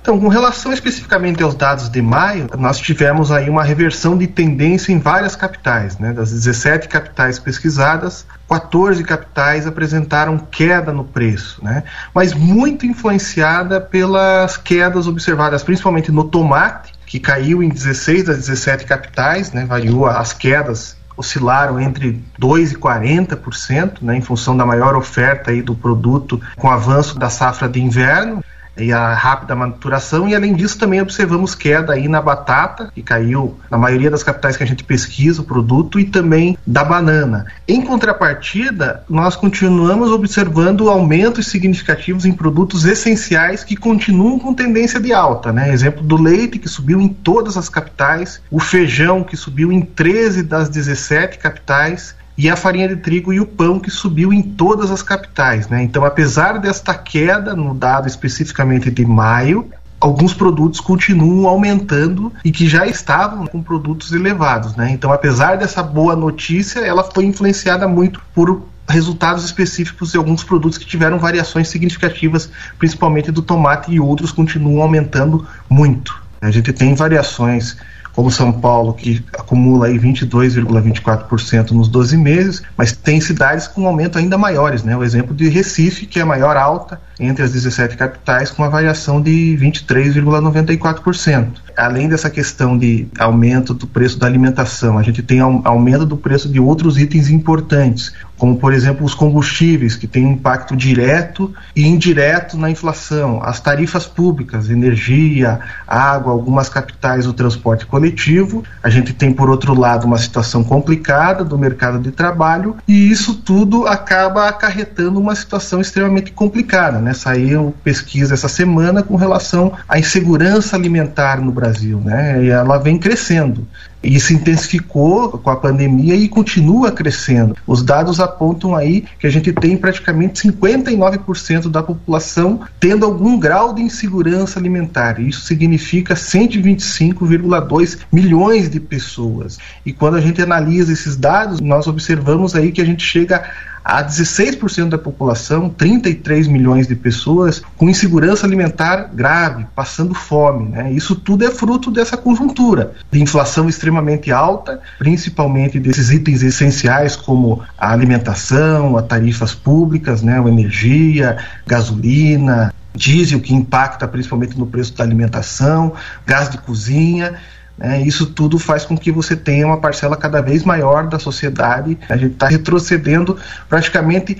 Então, com relação especificamente aos dados de maio, nós tivemos aí uma reversão de tendência em várias capitais. Né? Das 17 capitais pesquisadas, 14 capitais apresentaram queda no preço, né? mas muito influenciada pelas quedas observadas principalmente no tomate, que caiu em 16 das 17 capitais, né? variou as quedas oscilaram entre 2% e 40%, né, em função da maior oferta aí do produto com o avanço da safra de inverno e a rápida maturação e além disso também observamos queda aí na batata que caiu na maioria das capitais que a gente pesquisa o produto e também da banana. Em contrapartida, nós continuamos observando aumentos significativos em produtos essenciais que continuam com tendência de alta, né? Exemplo do leite que subiu em todas as capitais, o feijão que subiu em 13 das 17 capitais e a farinha de trigo e o pão que subiu em todas as capitais. Né? Então, apesar desta queda, no dado especificamente de maio, alguns produtos continuam aumentando e que já estavam com produtos elevados. Né? Então, apesar dessa boa notícia, ela foi influenciada muito por resultados específicos de alguns produtos que tiveram variações significativas, principalmente do tomate e outros continuam aumentando muito. A gente tem variações como São Paulo, que acumula aí 22,24% nos 12 meses, mas tem cidades com aumento ainda maiores, né? O exemplo de Recife, que é a maior alta entre as 17 capitais, com uma variação de 23,94%. Além dessa questão de aumento do preço da alimentação, a gente tem aumento do preço de outros itens importantes, como por exemplo os combustíveis, que têm um impacto direto e indireto na inflação, as tarifas públicas, energia, água, algumas capitais o transporte coletivo. A gente tem, por outro lado, uma situação complicada do mercado de trabalho e isso tudo acaba acarretando uma situação extremamente complicada. Né? Saiu pesquisa essa semana com relação à insegurança alimentar no Brasil, né? e ela vem crescendo e se intensificou com a pandemia e continua crescendo. Os dados apontam aí que a gente tem praticamente 59% da população tendo algum grau de insegurança alimentar. Isso significa 125,2 milhões de pessoas. E quando a gente analisa esses dados, nós observamos aí que a gente chega a 16% da população, 33 milhões de pessoas, com insegurança alimentar grave, passando fome. Né? Isso tudo é fruto dessa conjuntura de inflação extremamente alta, principalmente desses itens essenciais como a alimentação, as tarifas públicas, né? a energia, gasolina, diesel, que impacta principalmente no preço da alimentação, gás de cozinha né? Isso tudo faz com que você tenha uma parcela cada vez maior da sociedade. A gente está retrocedendo praticamente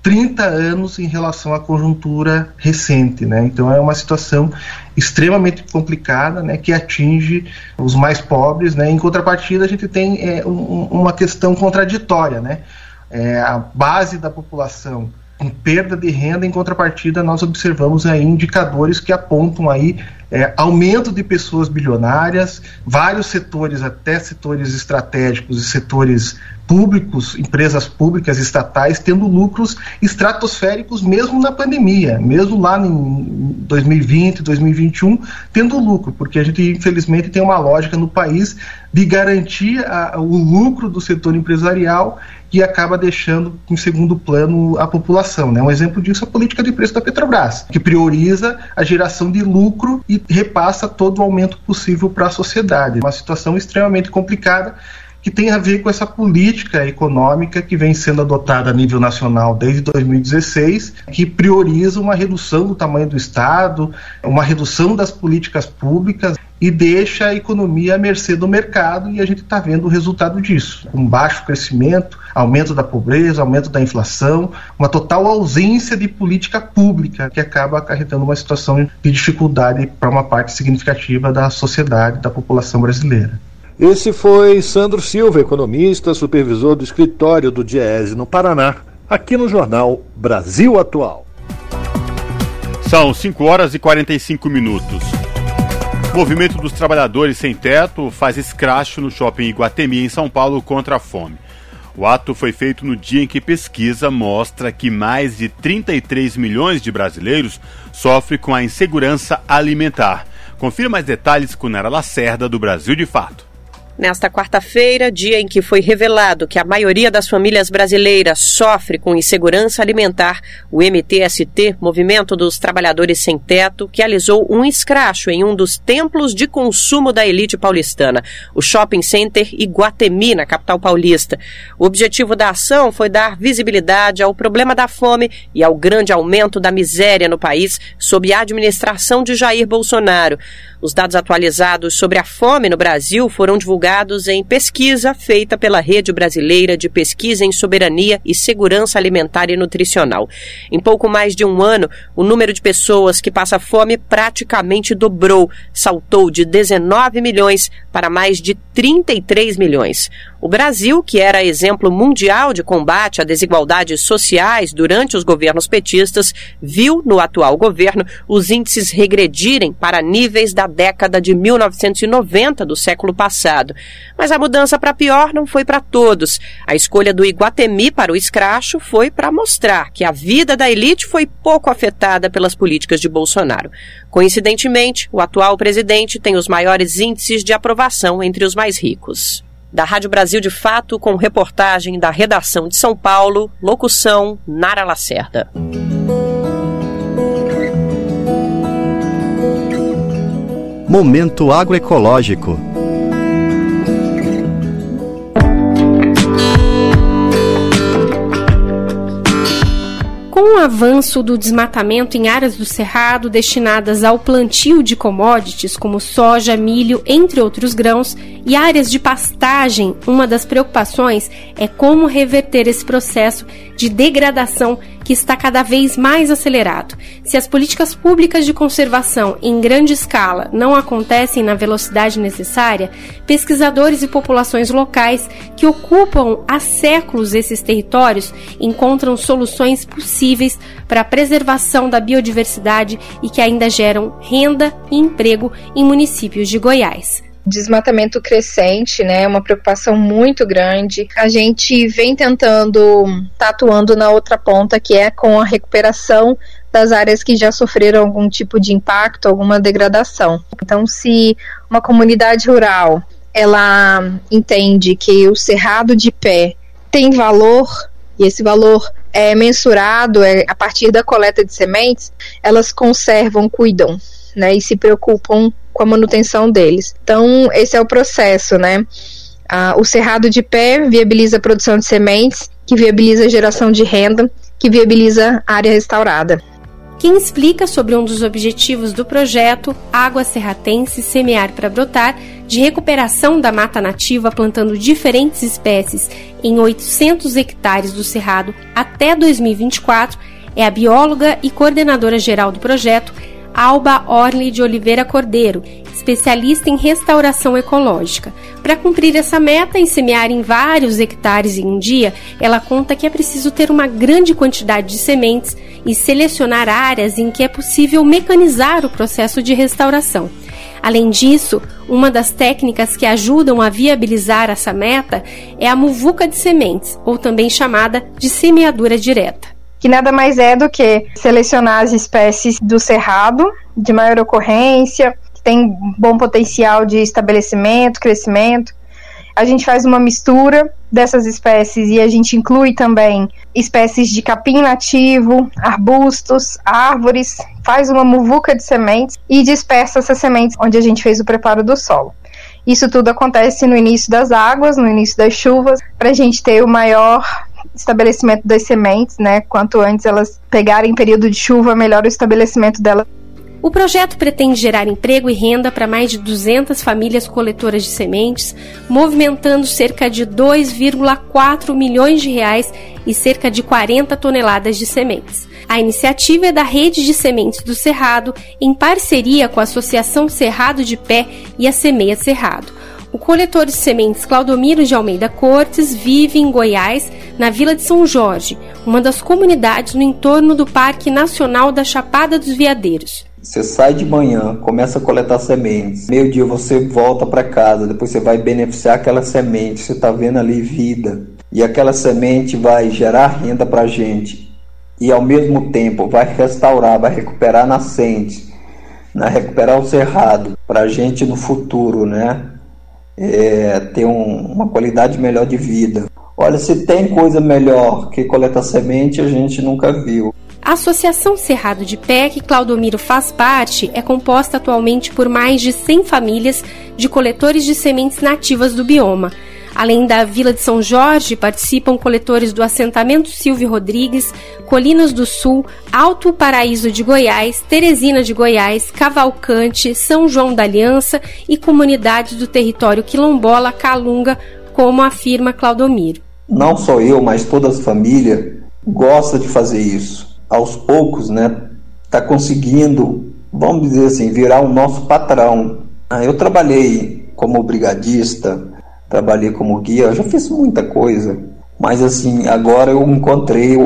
30 anos em relação à conjuntura recente, né? Então é uma situação extremamente complicada, né? Que atinge os mais pobres, né? Em contrapartida a gente tem é, um, uma questão contraditória, né? É, a base da população com perda de renda, em contrapartida, nós observamos aí indicadores que apontam aí é, aumento de pessoas bilionárias, vários setores, até setores estratégicos e setores públicos, empresas públicas estatais tendo lucros estratosféricos mesmo na pandemia, mesmo lá em 2020, 2021, tendo lucro, porque a gente infelizmente tem uma lógica no país de garantir a, o lucro do setor empresarial que acaba deixando em segundo plano a população. Né? Um exemplo disso é a política de preço da Petrobras, que prioriza a geração de lucro e repassa todo o aumento possível para a sociedade. Uma situação extremamente complicada que tem a ver com essa política econômica que vem sendo adotada a nível nacional desde 2016, que prioriza uma redução do tamanho do Estado, uma redução das políticas públicas e deixa a economia à mercê do mercado e a gente está vendo o resultado disso, com baixo crescimento, aumento da pobreza, aumento da inflação, uma total ausência de política pública que acaba acarretando uma situação de dificuldade para uma parte significativa da sociedade, da população brasileira. Esse foi Sandro Silva, economista, supervisor do escritório do Diese no Paraná, aqui no jornal Brasil Atual. São 5 horas e 45 minutos. O movimento dos trabalhadores sem teto faz escracho no shopping Iguatemi, em São Paulo, contra a fome. O ato foi feito no dia em que pesquisa mostra que mais de 33 milhões de brasileiros sofrem com a insegurança alimentar. Confira mais detalhes com Nara Lacerda, do Brasil de Fato. Nesta quarta-feira, dia em que foi revelado que a maioria das famílias brasileiras sofre com insegurança alimentar, o MTST, Movimento dos Trabalhadores Sem Teto, realizou um escracho em um dos templos de consumo da elite paulistana, o Shopping Center Iguatemi, na capital paulista. O objetivo da ação foi dar visibilidade ao problema da fome e ao grande aumento da miséria no país sob a administração de Jair Bolsonaro. Os dados atualizados sobre a fome no Brasil foram divulgados em pesquisa feita pela Rede Brasileira de Pesquisa em Soberania e Segurança Alimentar e Nutricional. Em pouco mais de um ano, o número de pessoas que passa fome praticamente dobrou, saltou de 19 milhões para mais de 33 milhões. O Brasil, que era exemplo mundial de combate a desigualdades sociais durante os governos petistas, viu no atual governo os índices regredirem para níveis da década de 1990 do século passado. Mas a mudança para pior não foi para todos. A escolha do Iguatemi para o escracho foi para mostrar que a vida da elite foi pouco afetada pelas políticas de Bolsonaro. Coincidentemente, o atual presidente tem os maiores índices de aprovação entre os mais ricos da Rádio Brasil de Fato, com reportagem da redação de São Paulo, locução Nara Lacerda. Momento agroecológico. O avanço do desmatamento em áreas do cerrado destinadas ao plantio de commodities como soja, milho, entre outros grãos, e áreas de pastagem, uma das preocupações é como reverter esse processo de degradação que está cada vez mais acelerado. Se as políticas públicas de conservação em grande escala não acontecem na velocidade necessária, pesquisadores e populações locais que ocupam há séculos esses territórios encontram soluções possíveis para a preservação da biodiversidade e que ainda geram renda e emprego em municípios de Goiás desmatamento crescente, né? Uma preocupação muito grande. A gente vem tentando tá atuando na outra ponta, que é com a recuperação das áreas que já sofreram algum tipo de impacto, alguma degradação. Então, se uma comunidade rural ela entende que o cerrado de pé tem valor e esse valor é mensurado é, a partir da coleta de sementes, elas conservam, cuidam, né, e se preocupam com a manutenção deles. Então, esse é o processo, né? Ah, o cerrado de pé viabiliza a produção de sementes, que viabiliza a geração de renda, que viabiliza a área restaurada. Quem explica sobre um dos objetivos do projeto Água Serratense Semear para Brotar, de recuperação da mata nativa plantando diferentes espécies em 800 hectares do Cerrado até 2024, é a bióloga e coordenadora geral do projeto, Alba Orly de Oliveira Cordeiro, especialista em restauração ecológica. Para cumprir essa meta e semear em vários hectares em um dia, ela conta que é preciso ter uma grande quantidade de sementes e selecionar áreas em que é possível mecanizar o processo de restauração. Além disso, uma das técnicas que ajudam a viabilizar essa meta é a muvuca de sementes, ou também chamada de semeadura direta. Que nada mais é do que selecionar as espécies do cerrado de maior ocorrência, que tem bom potencial de estabelecimento, crescimento, a gente faz uma mistura dessas espécies e a gente inclui também espécies de capim nativo, arbustos, árvores, faz uma muvuca de sementes e dispersa essas sementes onde a gente fez o preparo do solo. Isso tudo acontece no início das águas, no início das chuvas, para a gente ter o maior estabelecimento das sementes, né? Quanto antes elas pegarem período de chuva, melhor o estabelecimento delas. O projeto pretende gerar emprego e renda para mais de 200 famílias coletoras de sementes, movimentando cerca de 2,4 milhões de reais e cerca de 40 toneladas de sementes. A iniciativa é da Rede de Sementes do Cerrado, em parceria com a Associação Cerrado de Pé e a Semeia Cerrado. O coletor de sementes Claudomiro de Almeida Cortes vive em Goiás, na Vila de São Jorge, uma das comunidades no entorno do Parque Nacional da Chapada dos Veadeiros. Você sai de manhã, começa a coletar sementes. Meio dia você volta para casa, depois você vai beneficiar aquela semente. Você está vendo ali vida. E aquela semente vai gerar renda para a gente. E ao mesmo tempo vai restaurar, vai recuperar nascentes, né? recuperar o cerrado para a gente no futuro, né? É, ter um, uma qualidade melhor de vida. Olha, se tem coisa melhor que coletar semente, a gente nunca viu. A Associação Cerrado de Pé, que Claudomiro faz parte, é composta atualmente por mais de 100 famílias de coletores de sementes nativas do bioma. Além da Vila de São Jorge, participam coletores do assentamento Silvio Rodrigues, Colinas do Sul, Alto Paraíso de Goiás, Teresina de Goiás, Cavalcante, São João da Aliança e comunidades do território quilombola Calunga, como afirma Claudomiro. Não só eu, mas toda a família gosta de fazer isso aos poucos, né, está conseguindo, vamos dizer assim, virar o nosso patrão. Ah, eu trabalhei como brigadista, trabalhei como guia, eu já fiz muita coisa, mas assim, agora eu encontrei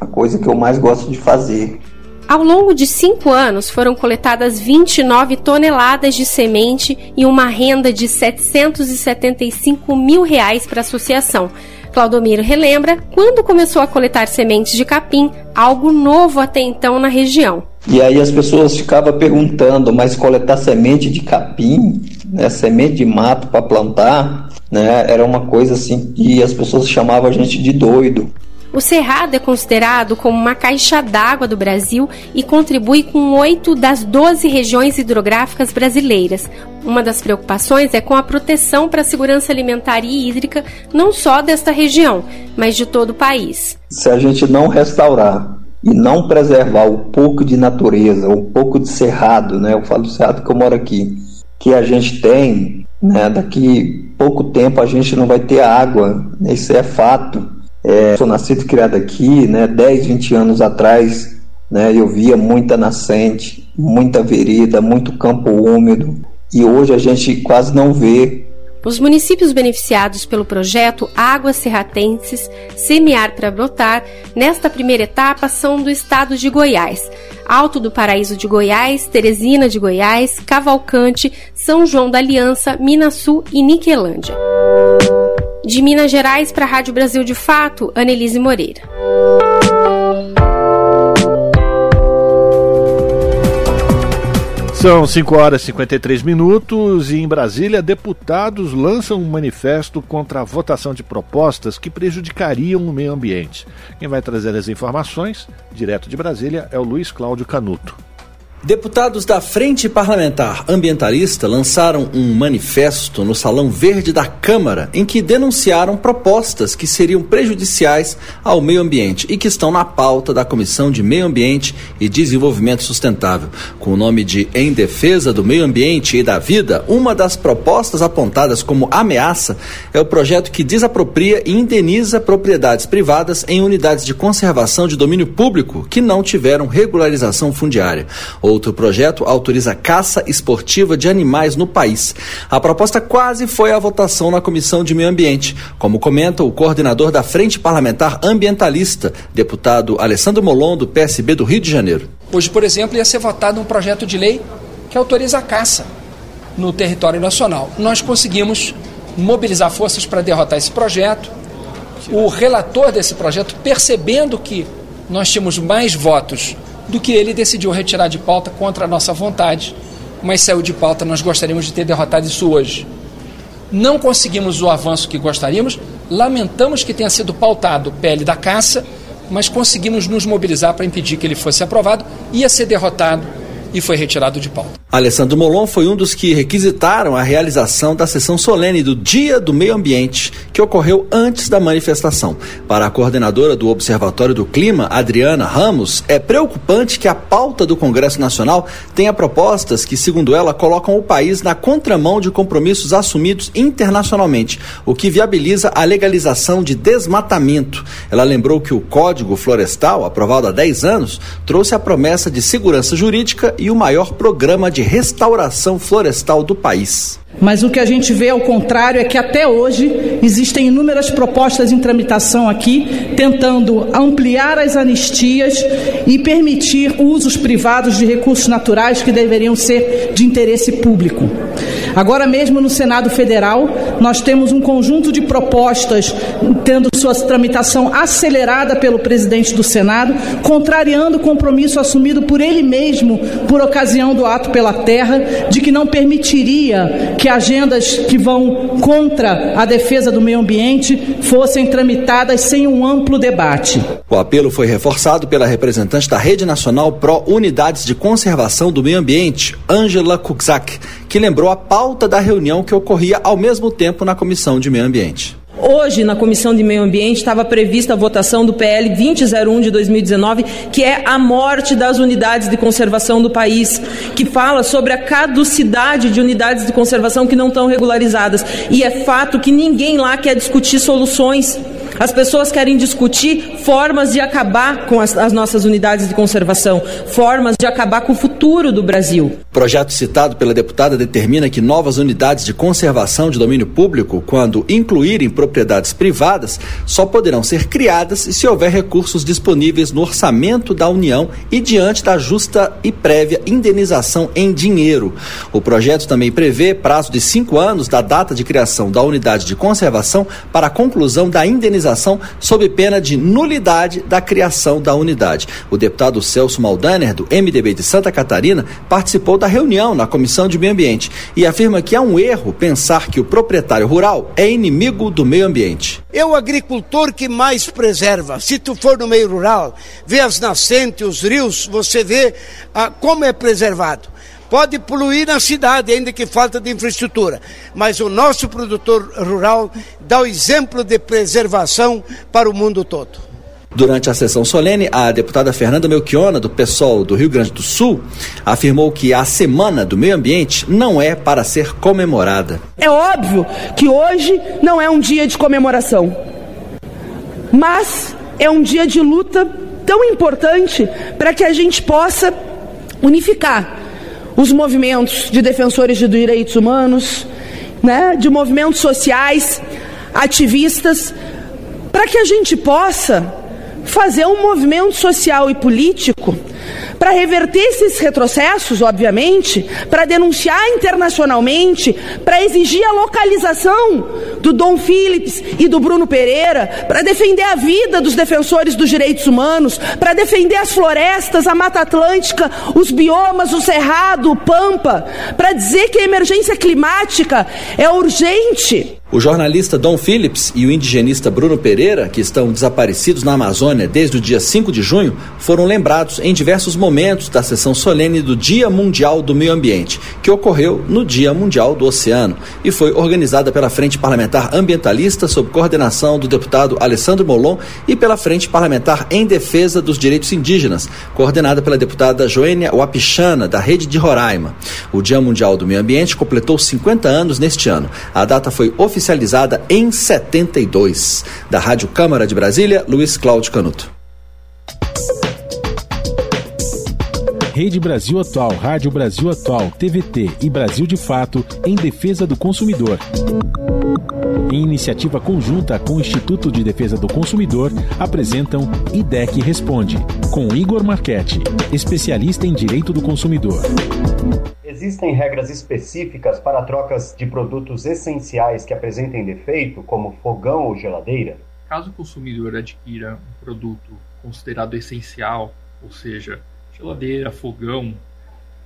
a coisa que eu mais gosto de fazer. Ao longo de cinco anos, foram coletadas 29 toneladas de semente e uma renda de 775 mil reais para a associação Claudomiro relembra quando começou a coletar sementes de capim, algo novo até então na região. E aí as pessoas ficavam perguntando, mas coletar semente de capim, né, semente de mato para plantar, né, era uma coisa assim que as pessoas chamavam a gente de doido. O Cerrado é considerado como uma caixa d'água do Brasil e contribui com oito das doze regiões hidrográficas brasileiras. Uma das preocupações é com a proteção para a segurança alimentar e hídrica, não só desta região, mas de todo o país. Se a gente não restaurar e não preservar o pouco de natureza, o pouco de cerrado, né? Eu falo do cerrado que eu moro aqui, que a gente tem, né? Daqui pouco tempo a gente não vai ter água, isso é fato. É, sou nascido e criado aqui, né? 10, 20 anos atrás, né? Eu via muita nascente, muita vereda, muito campo úmido. E hoje a gente quase não vê os municípios beneficiados pelo projeto Águas Serratenses Semear para Brotar, nesta primeira etapa, são do estado de Goiás. Alto do Paraíso de Goiás, Teresina de Goiás, Cavalcante, São João da Aliança, Minas e Niquelândia. De Minas Gerais para a Rádio Brasil de Fato, Anelise Moreira. São 5 horas e 53 minutos e em Brasília, deputados lançam um manifesto contra a votação de propostas que prejudicariam o meio ambiente. Quem vai trazer as informações, direto de Brasília, é o Luiz Cláudio Canuto. Deputados da Frente Parlamentar Ambientalista lançaram um manifesto no Salão Verde da Câmara em que denunciaram propostas que seriam prejudiciais ao meio ambiente e que estão na pauta da Comissão de Meio Ambiente e Desenvolvimento Sustentável. Com o nome de Em Defesa do Meio Ambiente e da Vida, uma das propostas apontadas como ameaça é o projeto que desapropria e indeniza propriedades privadas em unidades de conservação de domínio público que não tiveram regularização fundiária. Outro projeto autoriza caça esportiva de animais no país. A proposta quase foi à votação na Comissão de Meio Ambiente, como comenta o coordenador da Frente Parlamentar Ambientalista, deputado Alessandro Molon, do PSB do Rio de Janeiro. Hoje, por exemplo, ia ser votado um projeto de lei que autoriza a caça. no território nacional. Nós conseguimos mobilizar forças para derrotar esse projeto. O relator desse projeto, percebendo que nós tínhamos mais votos do que ele, decidiu retirar de pauta contra a nossa vontade, mas saiu de pauta. Nós gostaríamos de ter derrotado isso hoje. Não conseguimos o avanço que gostaríamos, lamentamos que tenha sido pautado pele da caça, mas conseguimos nos mobilizar para impedir que ele fosse aprovado, ia ser derrotado e foi retirado de pauta. Alessandro Molon foi um dos que requisitaram a realização da sessão solene do Dia do Meio Ambiente, que ocorreu antes da manifestação. Para a coordenadora do Observatório do Clima, Adriana Ramos, é preocupante que a pauta do Congresso Nacional tenha propostas que, segundo ela, colocam o país na contramão de compromissos assumidos internacionalmente, o que viabiliza a legalização de desmatamento. Ela lembrou que o Código Florestal, aprovado há 10 anos, trouxe a promessa de segurança jurídica e o maior programa de restauração florestal do país. Mas o que a gente vê ao contrário é que até hoje existem inúmeras propostas em tramitação aqui, tentando ampliar as anistias e permitir usos privados de recursos naturais que deveriam ser de interesse público. Agora mesmo no Senado Federal, nós temos um conjunto de propostas tendo sua tramitação acelerada pelo presidente do Senado, contrariando o compromisso assumido por ele mesmo por ocasião do ato pela terra, de que não permitiria que agendas que vão contra a defesa do meio ambiente fossem tramitadas sem um amplo debate. O apelo foi reforçado pela representante da Rede Nacional Pró Unidades de Conservação do Meio Ambiente, Angela Kukzak, que lembrou a pauta da reunião que ocorria ao mesmo tempo na Comissão de Meio Ambiente. Hoje, na Comissão de Meio Ambiente, estava prevista a votação do PL 2001 de 2019, que é a morte das unidades de conservação do país, que fala sobre a caducidade de unidades de conservação que não estão regularizadas. E é fato que ninguém lá quer discutir soluções as pessoas querem discutir formas de acabar com as, as, nossas unidades de conservação, formas de acabar com o futuro do Brasil. O projeto citado pela deputada determina que novas unidades de conservação de domínio público, quando incluírem propriedades privadas, só poderão ser criadas se houver recursos disponíveis no orçamento da União e diante da justa e prévia indenização em dinheiro. O projeto também prevê prazo de cinco anos da data de criação da unidade de conservação para a conclusão da indenização sob pena de nulidade da criação da unidade. O deputado Celso Maldaner, do MDB de Santa Catarina, participou da reunião na Comissão de Meio Ambiente e afirma que é um erro pensar que o proprietário rural é inimigo do meio ambiente. É o agricultor que mais preserva. Se tu for no meio rural, vê as nascentes, os rios, você vê ah, como é preservado. Pode poluir na cidade, ainda que falta de infraestrutura, mas o nosso produtor rural dá o exemplo de preservação para o mundo todo. Durante a sessão solene, a deputada Fernanda Melchiona, do PSOL do Rio Grande do Sul, afirmou que a Semana do Meio Ambiente não é para ser comemorada. É óbvio que hoje não é um dia de comemoração, mas é um dia de luta tão importante para que a gente possa unificar os movimentos de defensores de direitos humanos, né, de movimentos sociais, ativistas, para que a gente possa fazer um movimento social e político para reverter esses retrocessos, obviamente, para denunciar internacionalmente, para exigir a localização do Dom Phillips e do Bruno Pereira, para defender a vida dos defensores dos direitos humanos, para defender as florestas, a Mata Atlântica, os biomas, o Cerrado, o Pampa, para dizer que a emergência climática é urgente. O jornalista Dom Phillips e o indigenista Bruno Pereira, que estão desaparecidos na Amazônia desde o dia 5 de junho, foram lembrados em diversos momentos da sessão solene do Dia Mundial do Meio Ambiente, que ocorreu no Dia Mundial do Oceano e foi organizada pela Frente Parlamentar Ambientalista sob coordenação do deputado Alessandro Molon e pela Frente Parlamentar em Defesa dos Direitos Indígenas, coordenada pela deputada Joênia Wapichana, da Rede de Roraima. O Dia Mundial do Meio Ambiente completou 50 anos neste ano. A data foi oficializada em 72. Da Rádio Câmara de Brasília, Luiz Cláudio Canuto. Rede Brasil Atual, Rádio Brasil Atual, TVT e Brasil de Fato em defesa do consumidor. Em iniciativa conjunta com o Instituto de Defesa do Consumidor, apresentam IDEC Responde com Igor Marchetti, especialista em direito do consumidor. Existem regras específicas para trocas de produtos essenciais que apresentem defeito, como fogão ou geladeira? Caso o consumidor adquira um produto considerado essencial, ou seja, geladeira, fogão,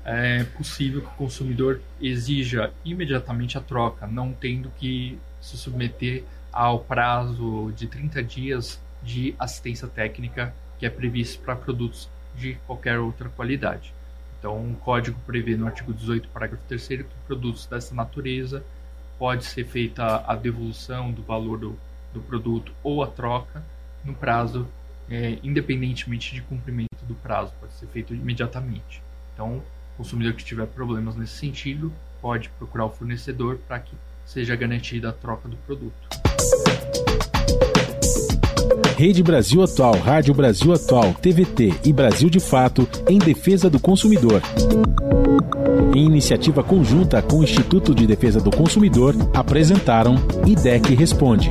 é possível que o consumidor exija imediatamente a troca, não tendo que se submeter ao prazo de 30 dias de assistência técnica que é previsto para produtos de qualquer outra qualidade. Então, o código prevê no artigo 18, parágrafo 3 que produtos dessa natureza pode ser feita a devolução do valor do, do produto ou a troca no prazo, é, independentemente de cumprimento do prazo, pode ser feito imediatamente. Então, o consumidor que tiver problemas nesse sentido pode procurar o fornecedor para que seja garantida a troca do produto. Rede Brasil Atual, Rádio Brasil Atual, TVT e Brasil de Fato em defesa do consumidor. Em iniciativa conjunta com o Instituto de Defesa do Consumidor, apresentaram IDEC Responde.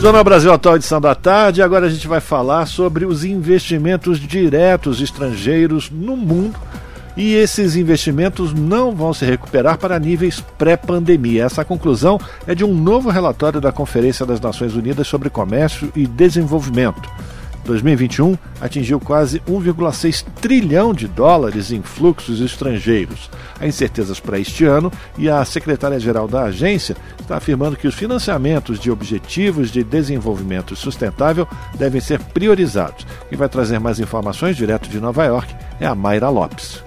Jornal Brasil Atual edição da tarde. Agora a gente vai falar sobre os investimentos diretos estrangeiros no mundo. E esses investimentos não vão se recuperar para níveis pré-pandemia. Essa conclusão é de um novo relatório da Conferência das Nações Unidas sobre Comércio e Desenvolvimento. 2021 atingiu quase 1,6 trilhão de dólares em fluxos estrangeiros. Há incertezas para este ano e a secretária-geral da agência está afirmando que os financiamentos de objetivos de desenvolvimento sustentável devem ser priorizados. Quem vai trazer mais informações direto de Nova York é a Mayra Lopes.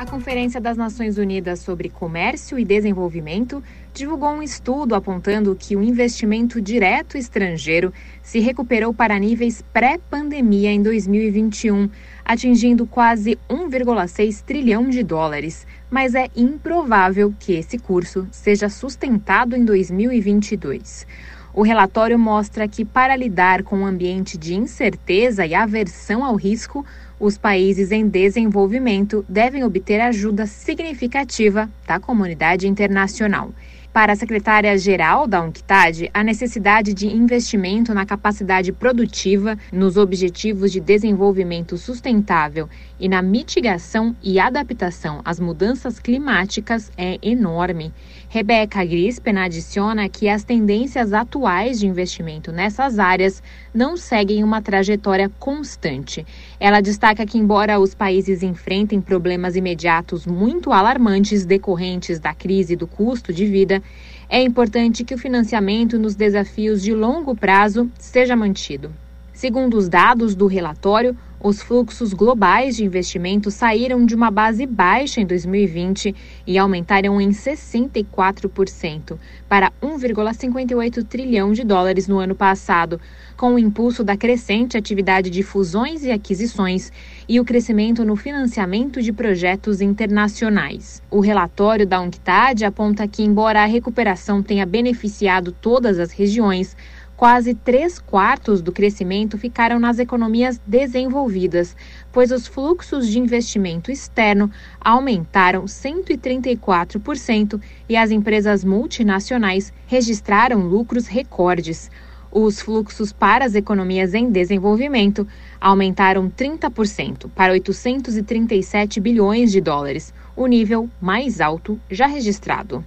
A Conferência das Nações Unidas sobre Comércio e Desenvolvimento divulgou um estudo apontando que o investimento direto estrangeiro se recuperou para níveis pré-pandemia em 2021, atingindo quase 1,6 trilhão de dólares, mas é improvável que esse curso seja sustentado em 2022. O relatório mostra que, para lidar com um ambiente de incerteza e aversão ao risco, os países em desenvolvimento devem obter ajuda significativa da comunidade internacional. Para a secretária-geral da UNCTAD, a necessidade de investimento na capacidade produtiva, nos objetivos de desenvolvimento sustentável e na mitigação e adaptação às mudanças climáticas é enorme. Rebeca Grispen adiciona que as tendências atuais de investimento nessas áreas não seguem uma trajetória constante. Ela destaca que, embora os países enfrentem problemas imediatos muito alarmantes decorrentes da crise do custo de vida, é importante que o financiamento nos desafios de longo prazo seja mantido. Segundo os dados do relatório, os fluxos globais de investimento saíram de uma base baixa em 2020 e aumentaram em 64% para 1,58 trilhão de dólares no ano passado, com o impulso da crescente atividade de fusões e aquisições e o crescimento no financiamento de projetos internacionais. O relatório da UNCTAD aponta que, embora a recuperação tenha beneficiado todas as regiões, Quase três quartos do crescimento ficaram nas economias desenvolvidas, pois os fluxos de investimento externo aumentaram 134% e as empresas multinacionais registraram lucros recordes. Os fluxos para as economias em desenvolvimento aumentaram 30% para 837 bilhões de dólares, o nível mais alto já registrado.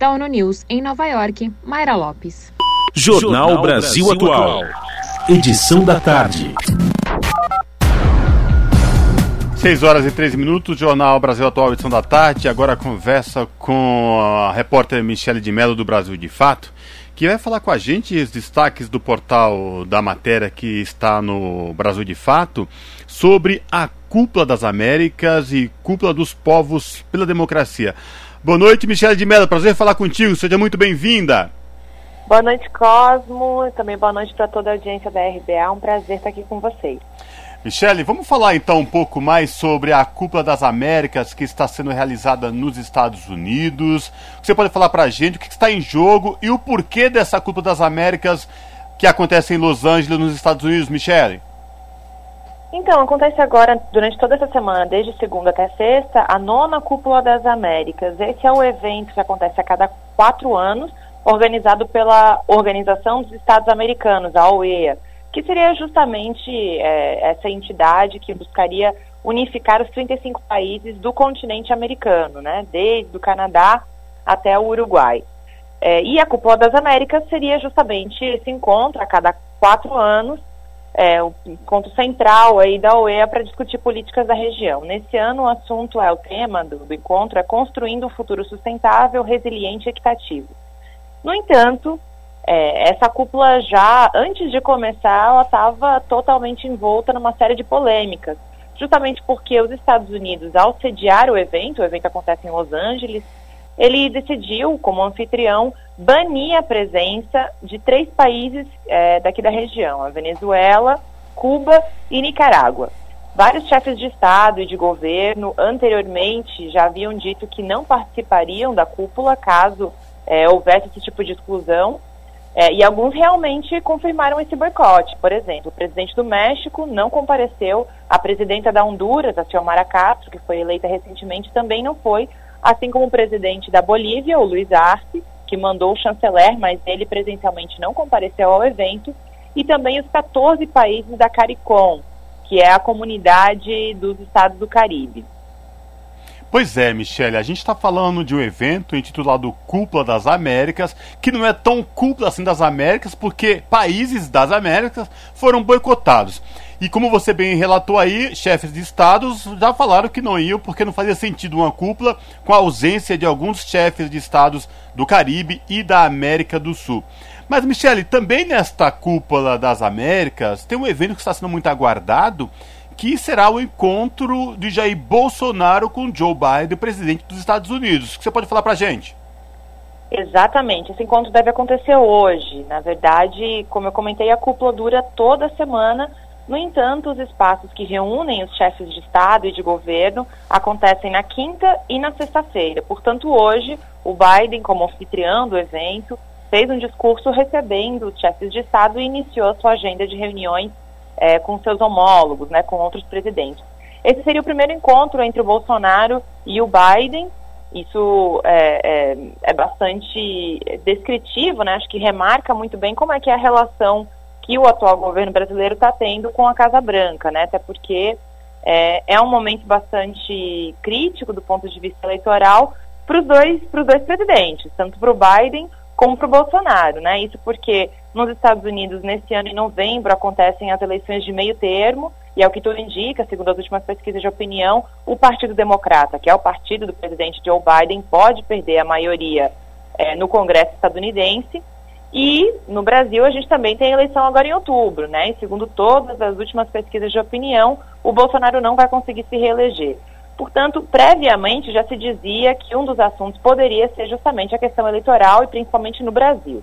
Da ONU News em Nova York, Mayra Lopes. Jornal Brasil Atual. Edição da tarde. 6 horas e 13 minutos, Jornal Brasil Atual, edição da tarde. Agora conversa com a repórter Michele de Mello do Brasil de Fato, que vai falar com a gente os destaques do portal da matéria que está no Brasil de Fato sobre a cúpula das Américas e cúpula dos povos pela democracia. Boa noite, Michele de Mello. Prazer falar contigo. Seja muito bem-vinda. Boa noite, Cosmo, e também boa noite para toda a audiência da RBA. É um prazer estar aqui com vocês. Michele, vamos falar então um pouco mais sobre a Cúpula das Américas que está sendo realizada nos Estados Unidos. Você pode falar para a gente o que está em jogo e o porquê dessa Cúpula das Américas que acontece em Los Angeles, nos Estados Unidos, Michele? Então, acontece agora, durante toda essa semana, desde segunda até sexta, a nona Cúpula das Américas. Esse é o evento que acontece a cada quatro anos organizado pela Organização dos Estados Americanos, a OEA, que seria justamente é, essa entidade que buscaria unificar os 35 países do continente americano, né, desde o Canadá até o Uruguai. É, e a Cúpula das Américas seria justamente esse encontro a cada quatro anos, é, o encontro central aí da OEA para discutir políticas da região. Nesse ano, o assunto é o tema do, do encontro é construindo um futuro sustentável, resiliente e equitativo. No entanto, é, essa cúpula já, antes de começar, ela estava totalmente envolta numa série de polêmicas, justamente porque os Estados Unidos, ao sediar o evento, o evento acontece em Los Angeles, ele decidiu, como anfitrião, banir a presença de três países é, daqui da região, a Venezuela, Cuba e Nicarágua. Vários chefes de Estado e de governo anteriormente já haviam dito que não participariam da cúpula caso é, houvesse esse tipo de exclusão. É, e alguns realmente confirmaram esse boicote. Por exemplo, o presidente do México não compareceu, a presidenta da Honduras, a Xiomara Castro, que foi eleita recentemente, também não foi, assim como o presidente da Bolívia, o Luiz Arce, que mandou o chanceler, mas ele presencialmente não compareceu ao evento, e também os 14 países da CARICOM, que é a comunidade dos estados do Caribe. Pois é, Michele, a gente está falando de um evento intitulado Cúpula das Américas, que não é tão cúpula assim das Américas, porque países das Américas foram boicotados. E como você bem relatou aí, chefes de estados já falaram que não iam, porque não fazia sentido uma cúpula com a ausência de alguns chefes de estados do Caribe e da América do Sul. Mas, Michele, também nesta cúpula das Américas tem um evento que está sendo muito aguardado, que será o encontro de Jair Bolsonaro com Joe Biden, presidente dos Estados Unidos. O que você pode falar para a gente? Exatamente, esse encontro deve acontecer hoje. Na verdade, como eu comentei, a cúpula dura toda semana. No entanto, os espaços que reúnem os chefes de Estado e de governo acontecem na quinta e na sexta-feira. Portanto, hoje, o Biden, como anfitrião do evento, fez um discurso recebendo os chefes de Estado e iniciou sua agenda de reuniões é, com seus homólogos, né, com outros presidentes. Esse seria o primeiro encontro entre o Bolsonaro e o Biden. Isso é, é, é bastante descritivo, né? Acho que remarca muito bem como é que é a relação que o atual governo brasileiro está tendo com a Casa Branca, né? Até porque é, é um momento bastante crítico do ponto de vista eleitoral para os dois, dois presidentes, tanto para o Biden como para o Bolsonaro, né? Isso porque nos Estados Unidos, nesse ano, em novembro, acontecem as eleições de meio termo, e é o que tudo indica, segundo as últimas pesquisas de opinião, o Partido Democrata, que é o partido do presidente Joe Biden, pode perder a maioria é, no Congresso estadunidense. E no Brasil a gente também tem eleição agora em outubro, né? E segundo todas as últimas pesquisas de opinião, o Bolsonaro não vai conseguir se reeleger. Portanto, previamente já se dizia que um dos assuntos poderia ser justamente a questão eleitoral e principalmente no Brasil.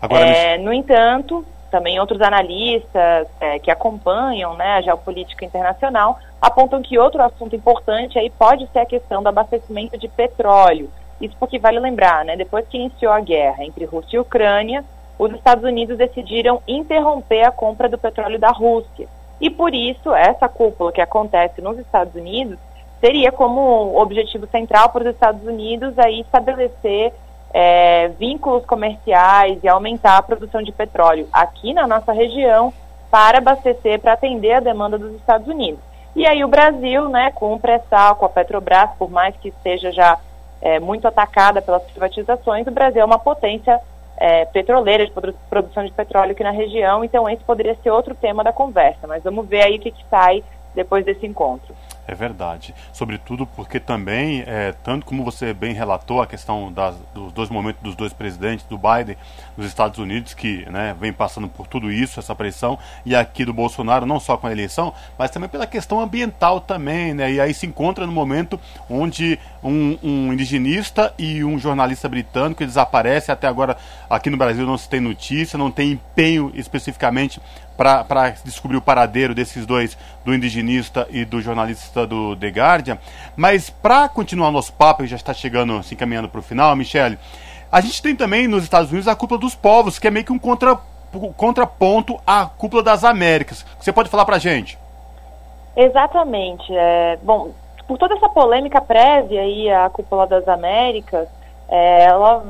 Agora, é, No entanto, também outros analistas é, que acompanham né, a geopolítica internacional apontam que outro assunto importante aí pode ser a questão do abastecimento de petróleo. Isso porque vale lembrar, né, depois que iniciou a guerra entre Rússia e Ucrânia, os Estados Unidos decidiram interromper a compra do petróleo da Rússia. E por isso, essa cúpula que acontece nos Estados Unidos teria como objetivo central para os Estados Unidos aí estabelecer é, vínculos comerciais e aumentar a produção de petróleo aqui na nossa região para abastecer, para atender a demanda dos Estados Unidos. E aí o Brasil, né, com o pré-sal, com a Petrobras, por mais que seja já é, muito atacada pelas privatizações, o Brasil é uma potência é, petroleira de produção de petróleo aqui na região, então esse poderia ser outro tema da conversa, mas vamos ver aí o que, que sai depois desse encontro. É verdade. Sobretudo porque também, é, tanto como você bem relatou, a questão das, dos dois momentos dos dois presidentes, do Biden nos Estados Unidos, que né, vem passando por tudo isso, essa pressão, e aqui do Bolsonaro, não só com a eleição, mas também pela questão ambiental também, né? E aí se encontra no momento onde um, um indigenista e um jornalista britânico, eles aparecem, até agora aqui no Brasil não se tem notícia, não tem empenho especificamente para descobrir o paradeiro desses dois, do indigenista e do jornalista do The Guardian. Mas para continuar nosso papo, já está chegando, se encaminhando para o final, Michele, a gente tem também nos Estados Unidos a cúpula dos povos, que é meio que um contra, contraponto à cúpula das Américas. Você pode falar para a gente? Exatamente. É, bom, por toda essa polêmica prévia aí à cúpula das Américas, é, ela,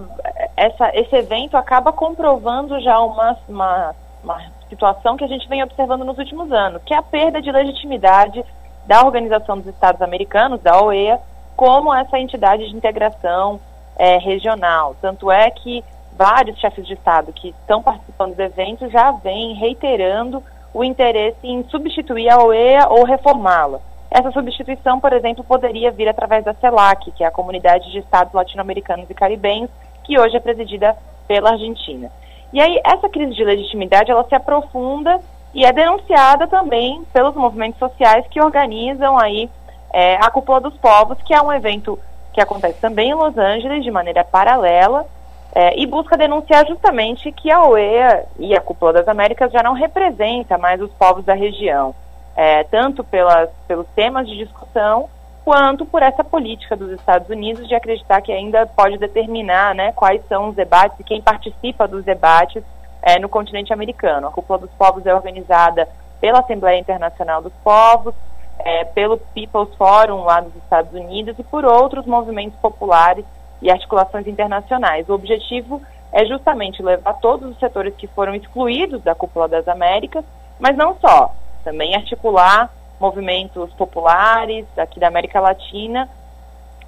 essa, esse evento acaba comprovando já uma, uma, uma situação que a gente vem observando nos últimos anos, que é a perda de legitimidade da Organização dos Estados Americanos, da OEA, como essa entidade de integração é, regional. Tanto é que vários chefes de Estado que estão participando do evento já vêm reiterando o interesse em substituir a OEA ou reformá-la. Essa substituição, por exemplo, poderia vir através da CELAC, que é a Comunidade de Estados Latino-Americanos e Caribenhos, que hoje é presidida pela Argentina. E aí essa crise de legitimidade ela se aprofunda e é denunciada também pelos movimentos sociais que organizam aí é, a Cúpula dos Povos, que é um evento que acontece também em Los Angeles de maneira paralela é, e busca denunciar justamente que a OEA e a Cúpula das Américas já não representa mais os povos da região, é, tanto pelas, pelos temas de discussão quanto por essa política dos Estados Unidos de acreditar que ainda pode determinar né, quais são os debates e quem participa dos debates é, no continente americano. A Cúpula dos Povos é organizada pela Assembleia Internacional dos Povos, é, pelo People's Forum lá dos Estados Unidos e por outros movimentos populares e articulações internacionais. O objetivo é justamente levar todos os setores que foram excluídos da Cúpula das Américas, mas não só, também articular movimentos populares aqui da América Latina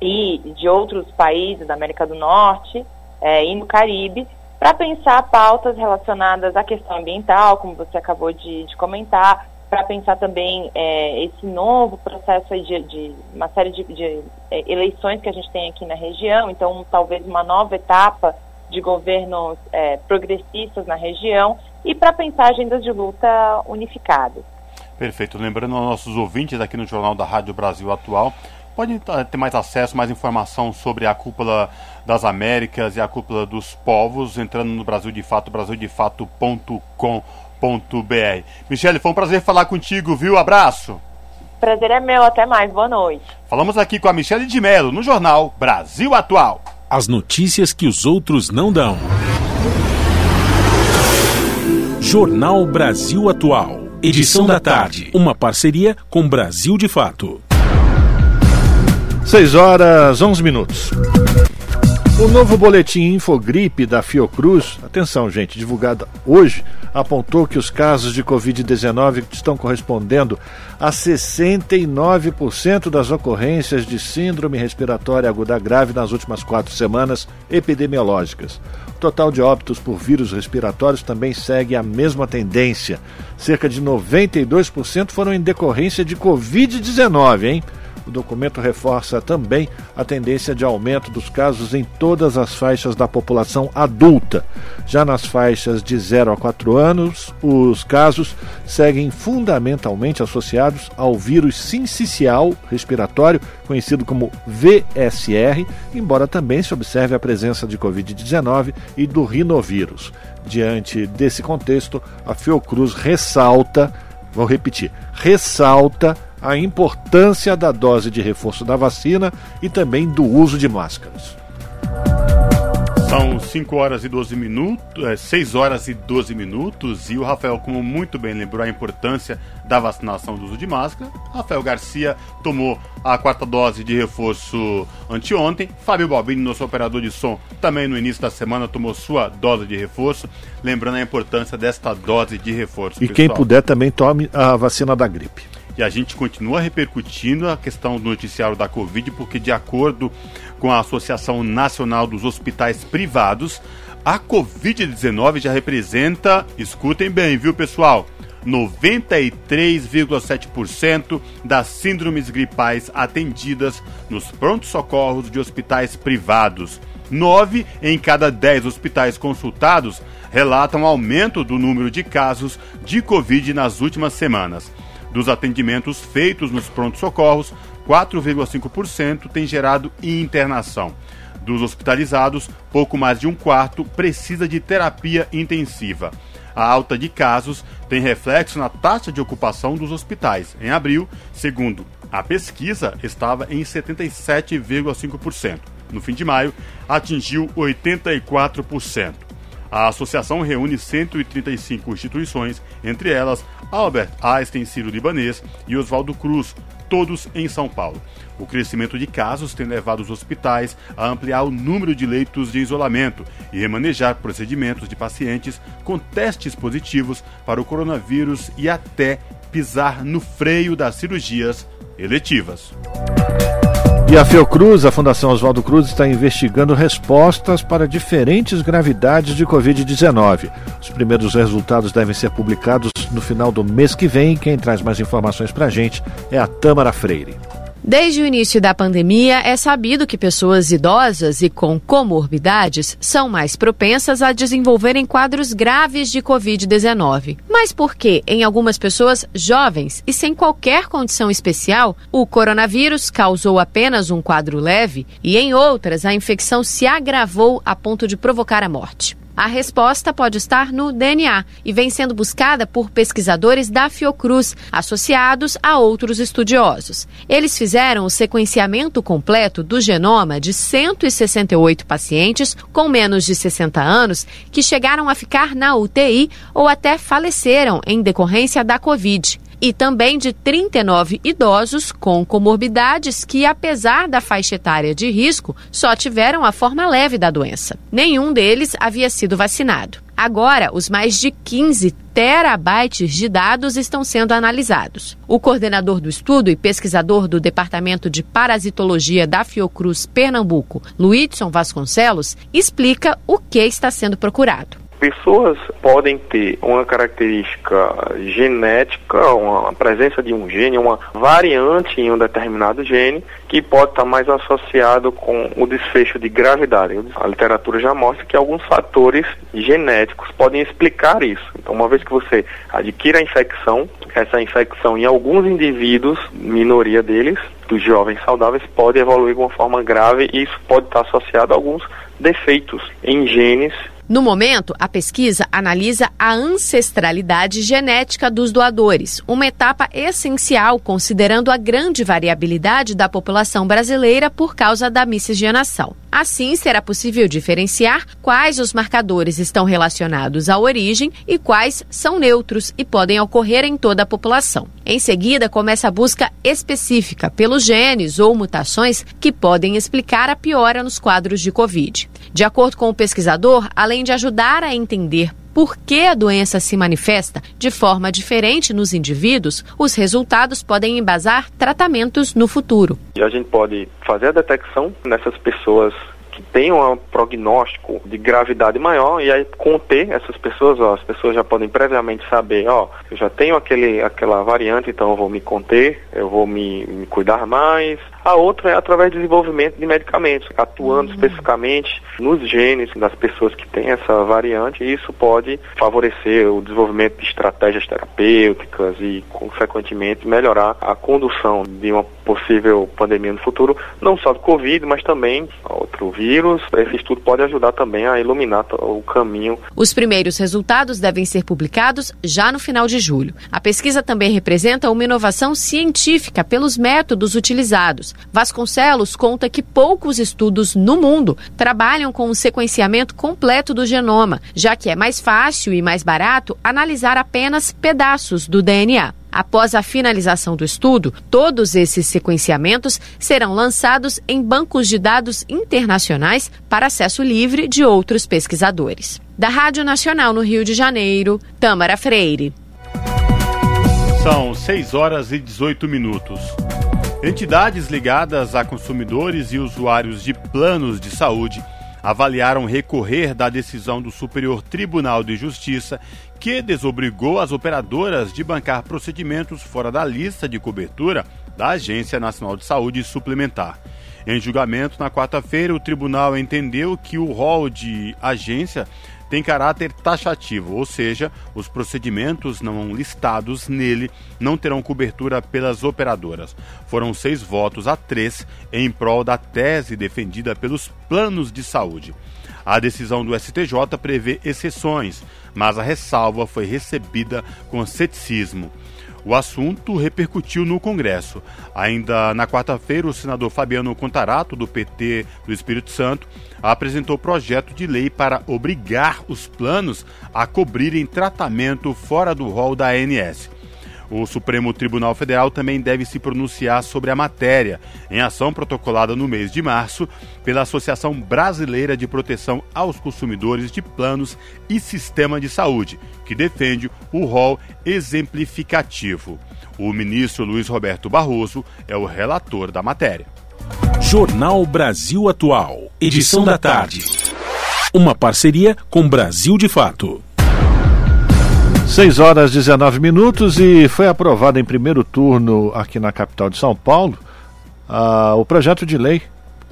e de outros países da América do Norte é, e no Caribe para pensar pautas relacionadas à questão ambiental, como você acabou de, de comentar, para pensar também é, esse novo processo de, de uma série de, de é, eleições que a gente tem aqui na região, então talvez uma nova etapa de governos é, progressistas na região e para pensar agendas de luta unificadas. Perfeito. Lembrando aos nossos ouvintes aqui no Jornal da Rádio Brasil Atual, podem ter mais acesso, mais informação sobre a cúpula das Américas e a cúpula dos povos, entrando no Brasil de Fato, brasildefato.com.br. Michele, foi um prazer falar contigo, viu? Abraço. Prazer é meu, até mais, boa noite. Falamos aqui com a Michele de Mello no Jornal Brasil Atual. As notícias que os outros não dão. Jornal Brasil Atual. Edição da tarde. Uma parceria com Brasil de Fato. 6 horas 11 minutos. O novo boletim Infogripe da Fiocruz, atenção gente, divulgado hoje, apontou que os casos de Covid-19 estão correspondendo a 69% das ocorrências de síndrome respiratória aguda grave nas últimas quatro semanas epidemiológicas total de óbitos por vírus respiratórios também segue a mesma tendência. Cerca de 92% foram em decorrência de Covid-19, hein? O documento reforça também a tendência de aumento dos casos em todas as faixas da população adulta. Já nas faixas de 0 a 4 anos, os casos seguem fundamentalmente associados ao vírus sincicial respiratório, conhecido como VSR, embora também se observe a presença de Covid-19 e do rinovírus. Diante desse contexto, a Fiocruz ressalta, vou repetir, ressalta a importância da dose de reforço da vacina e também do uso de máscaras. São 5 horas e 12 minutos, é, 6 horas e 12 minutos, e o Rafael, como muito bem lembrou a importância da vacinação do uso de máscara, Rafael Garcia tomou a quarta dose de reforço anteontem, Fábio Balbini, nosso operador de som, também no início da semana tomou sua dose de reforço, lembrando a importância desta dose de reforço. E pessoal. quem puder também tome a vacina da gripe. E a gente continua repercutindo a questão do noticiário da Covid, porque, de acordo com a Associação Nacional dos Hospitais Privados, a Covid-19 já representa, escutem bem, viu pessoal, 93,7% das síndromes gripais atendidas nos prontos-socorros de hospitais privados. Nove em cada dez hospitais consultados relatam aumento do número de casos de Covid nas últimas semanas. Dos atendimentos feitos nos prontos-socorros, 4,5% tem gerado internação. Dos hospitalizados, pouco mais de um quarto precisa de terapia intensiva. A alta de casos tem reflexo na taxa de ocupação dos hospitais. Em abril, segundo a pesquisa, estava em 77,5%. No fim de maio, atingiu 84%. A associação reúne 135 instituições, entre elas Albert Einstein Sírio-Libanês e Oswaldo Cruz, todos em São Paulo. O crescimento de casos tem levado os hospitais a ampliar o número de leitos de isolamento e remanejar procedimentos de pacientes com testes positivos para o coronavírus e até pisar no freio das cirurgias eletivas. E a Fiocruz, a Fundação Oswaldo Cruz, está investigando respostas para diferentes gravidades de Covid-19. Os primeiros resultados devem ser publicados no final do mês que vem. Quem traz mais informações para a gente é a Tâmara Freire. Desde o início da pandemia, é sabido que pessoas idosas e com comorbidades são mais propensas a desenvolverem quadros graves de Covid-19. Mas por que, em algumas pessoas jovens e sem qualquer condição especial, o coronavírus causou apenas um quadro leve e em outras a infecção se agravou a ponto de provocar a morte? A resposta pode estar no DNA e vem sendo buscada por pesquisadores da Fiocruz, associados a outros estudiosos. Eles fizeram o sequenciamento completo do genoma de 168 pacientes com menos de 60 anos que chegaram a ficar na UTI ou até faleceram em decorrência da Covid e também de 39 idosos com comorbidades que, apesar da faixa etária de risco, só tiveram a forma leve da doença. Nenhum deles havia sido vacinado. Agora, os mais de 15 terabytes de dados estão sendo analisados. O coordenador do estudo e pesquisador do Departamento de Parasitologia da Fiocruz Pernambuco, Luidson Vasconcelos, explica o que está sendo procurado pessoas podem ter uma característica genética, uma presença de um gene, uma variante em um determinado gene, que pode estar mais associado com o desfecho de gravidade. A literatura já mostra que alguns fatores genéticos podem explicar isso. Então, uma vez que você adquire a infecção, essa infecção em alguns indivíduos, minoria deles, dos jovens saudáveis, pode evoluir de uma forma grave e isso pode estar associado a alguns defeitos em genes no momento, a pesquisa analisa a ancestralidade genética dos doadores, uma etapa essencial considerando a grande variabilidade da população brasileira por causa da miscigenação. Assim, será possível diferenciar quais os marcadores estão relacionados à origem e quais são neutros e podem ocorrer em toda a população. Em seguida, começa a busca específica pelos genes ou mutações que podem explicar a piora nos quadros de Covid. De acordo com o pesquisador, além de ajudar a entender por que a doença se manifesta de forma diferente nos indivíduos, os resultados podem embasar tratamentos no futuro. E a gente pode fazer a detecção nessas pessoas que têm um prognóstico de gravidade maior e aí conter essas pessoas, ó, as pessoas já podem previamente saber, ó, eu já tenho aquele, aquela variante, então eu vou me conter, eu vou me, me cuidar mais, a outra é através do desenvolvimento de medicamentos, atuando uhum. especificamente nos genes das pessoas que têm essa variante, e isso pode favorecer o desenvolvimento de estratégias terapêuticas e, consequentemente, melhorar a condução de uma possível pandemia no futuro, não só do Covid, mas também outro vírus. Esse estudo pode ajudar também a iluminar o caminho. Os primeiros resultados devem ser publicados já no final de julho. A pesquisa também representa uma inovação científica pelos métodos utilizados Vasconcelos conta que poucos estudos no mundo trabalham com o sequenciamento completo do genoma, já que é mais fácil e mais barato analisar apenas pedaços do DNA. Após a finalização do estudo, todos esses sequenciamentos serão lançados em bancos de dados internacionais para acesso livre de outros pesquisadores. Da Rádio Nacional no Rio de Janeiro, Tâmara Freire. São 6 horas e 18 minutos. Entidades ligadas a consumidores e usuários de planos de saúde avaliaram recorrer da decisão do Superior Tribunal de Justiça que desobrigou as operadoras de bancar procedimentos fora da lista de cobertura da Agência Nacional de Saúde Suplementar. Em julgamento na quarta-feira, o tribunal entendeu que o rol de agência tem caráter taxativo, ou seja, os procedimentos não listados nele não terão cobertura pelas operadoras. Foram seis votos a três em prol da tese defendida pelos planos de saúde. A decisão do STJ prevê exceções, mas a ressalva foi recebida com ceticismo. O assunto repercutiu no Congresso. Ainda na quarta-feira, o senador Fabiano Contarato, do PT do Espírito Santo, apresentou projeto de lei para obrigar os planos a cobrirem tratamento fora do rol da ANS. O Supremo Tribunal Federal também deve se pronunciar sobre a matéria, em ação protocolada no mês de março pela Associação Brasileira de Proteção aos Consumidores de Planos e Sistema de Saúde, que defende o rol exemplificativo. O ministro Luiz Roberto Barroso é o relator da matéria. Jornal Brasil Atual, edição da tarde. Uma parceria com Brasil de Fato. 6 horas 19 minutos e foi aprovado em primeiro turno aqui na capital de São Paulo uh, o projeto de lei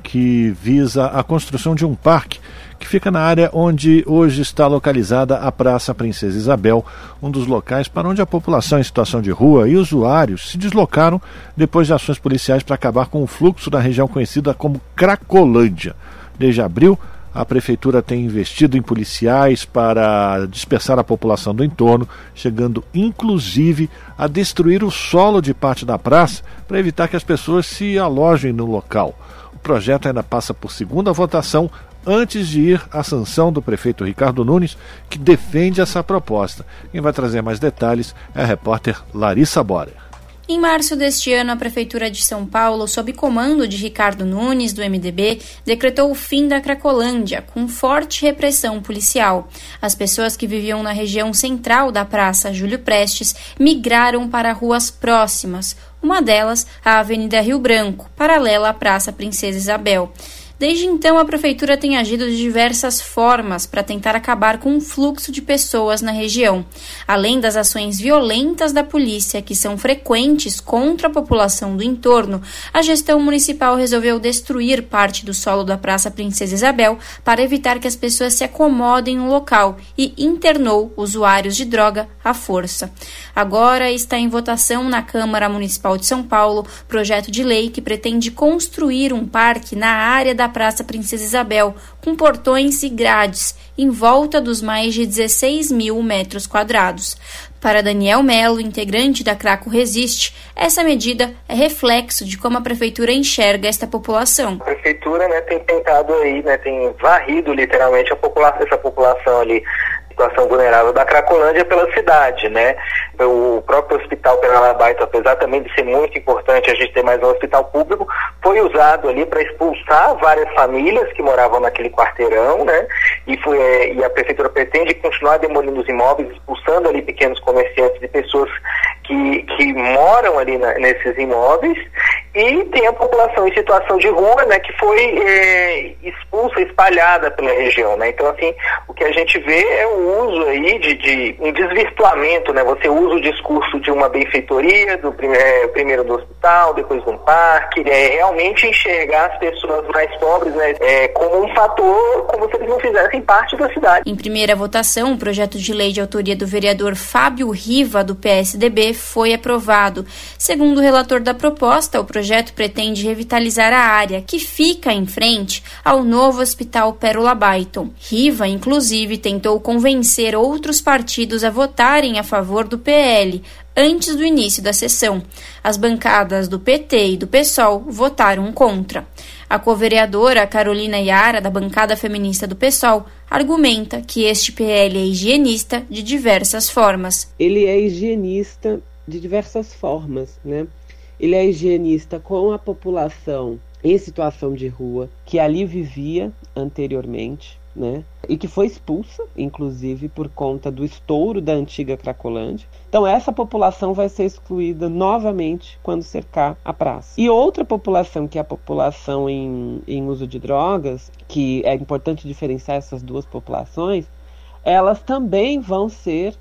que visa a construção de um parque que fica na área onde hoje está localizada a Praça Princesa Isabel, um dos locais para onde a população em situação de rua e usuários se deslocaram depois de ações policiais para acabar com o fluxo da região conhecida como Cracolândia. Desde abril, a prefeitura tem investido em policiais para dispersar a população do entorno, chegando inclusive a destruir o solo de parte da praça para evitar que as pessoas se alojem no local. O projeto ainda passa por segunda votação antes de ir à sanção do prefeito Ricardo Nunes, que defende essa proposta. Quem vai trazer mais detalhes é a repórter Larissa Borer. Em março deste ano, a Prefeitura de São Paulo, sob comando de Ricardo Nunes, do MDB, decretou o fim da Cracolândia, com forte repressão policial. As pessoas que viviam na região central da Praça Júlio Prestes migraram para ruas próximas, uma delas a Avenida Rio Branco, paralela à Praça Princesa Isabel. Desde então, a prefeitura tem agido de diversas formas para tentar acabar com o fluxo de pessoas na região. Além das ações violentas da polícia, que são frequentes contra a população do entorno, a gestão municipal resolveu destruir parte do solo da Praça Princesa Isabel para evitar que as pessoas se acomodem no local e internou usuários de droga à força. Agora está em votação na Câmara Municipal de São Paulo projeto de lei que pretende construir um parque na área da Praça Princesa Isabel, com portões e grades, em volta dos mais de 16 mil metros quadrados. Para Daniel Melo, integrante da Craco Resiste, essa medida é reflexo de como a prefeitura enxerga esta população. A prefeitura né, tem tentado aí, né, tem varrido literalmente população, essa população ali situação vulnerável da Cracolândia pela cidade, né? O próprio Hospital Penalabaito, apesar também de ser muito importante a gente ter mais um hospital público, foi usado ali para expulsar várias famílias que moravam naquele quarteirão, né? E, foi, é, e a prefeitura pretende continuar demolindo os imóveis, expulsando ali pequenos comerciantes e pessoas que, que moram ali na, nesses imóveis e tem a população em situação de rua, né, que foi é, expulsa, espalhada pela região, né? Então, assim, o que a gente vê é o uso aí de, de um desvirtuamento, né? Você usa o discurso de uma benfeitoria, do é, primeiro do hospital, depois de um parque, é, realmente enxergar as pessoas mais pobres, né, é, como um fator, como se eles não fizessem parte da cidade. Em primeira votação, o projeto de lei de autoria do vereador Fábio Riva, do PSDB, foi aprovado. Segundo o relator da proposta, o projeto pretende revitalizar a área que fica em frente ao novo Hospital Pérola Baiton. Riva, inclusive, tentou convencer outros partidos a votarem a favor do PL antes do início da sessão. As bancadas do PT e do PSOL votaram contra. A co-vereadora Carolina Iara, da bancada feminista do PSOL, argumenta que este PL é higienista de diversas formas. Ele é higienista de diversas formas, né? Ele é higienista com a população em situação de rua que ali vivia anteriormente, né? E que foi expulsa, inclusive, por conta do estouro da antiga Cracolândia. Então, essa população vai ser excluída novamente quando cercar a praça. E outra população, que é a população em, em uso de drogas, que é importante diferenciar essas duas populações, elas também vão ser,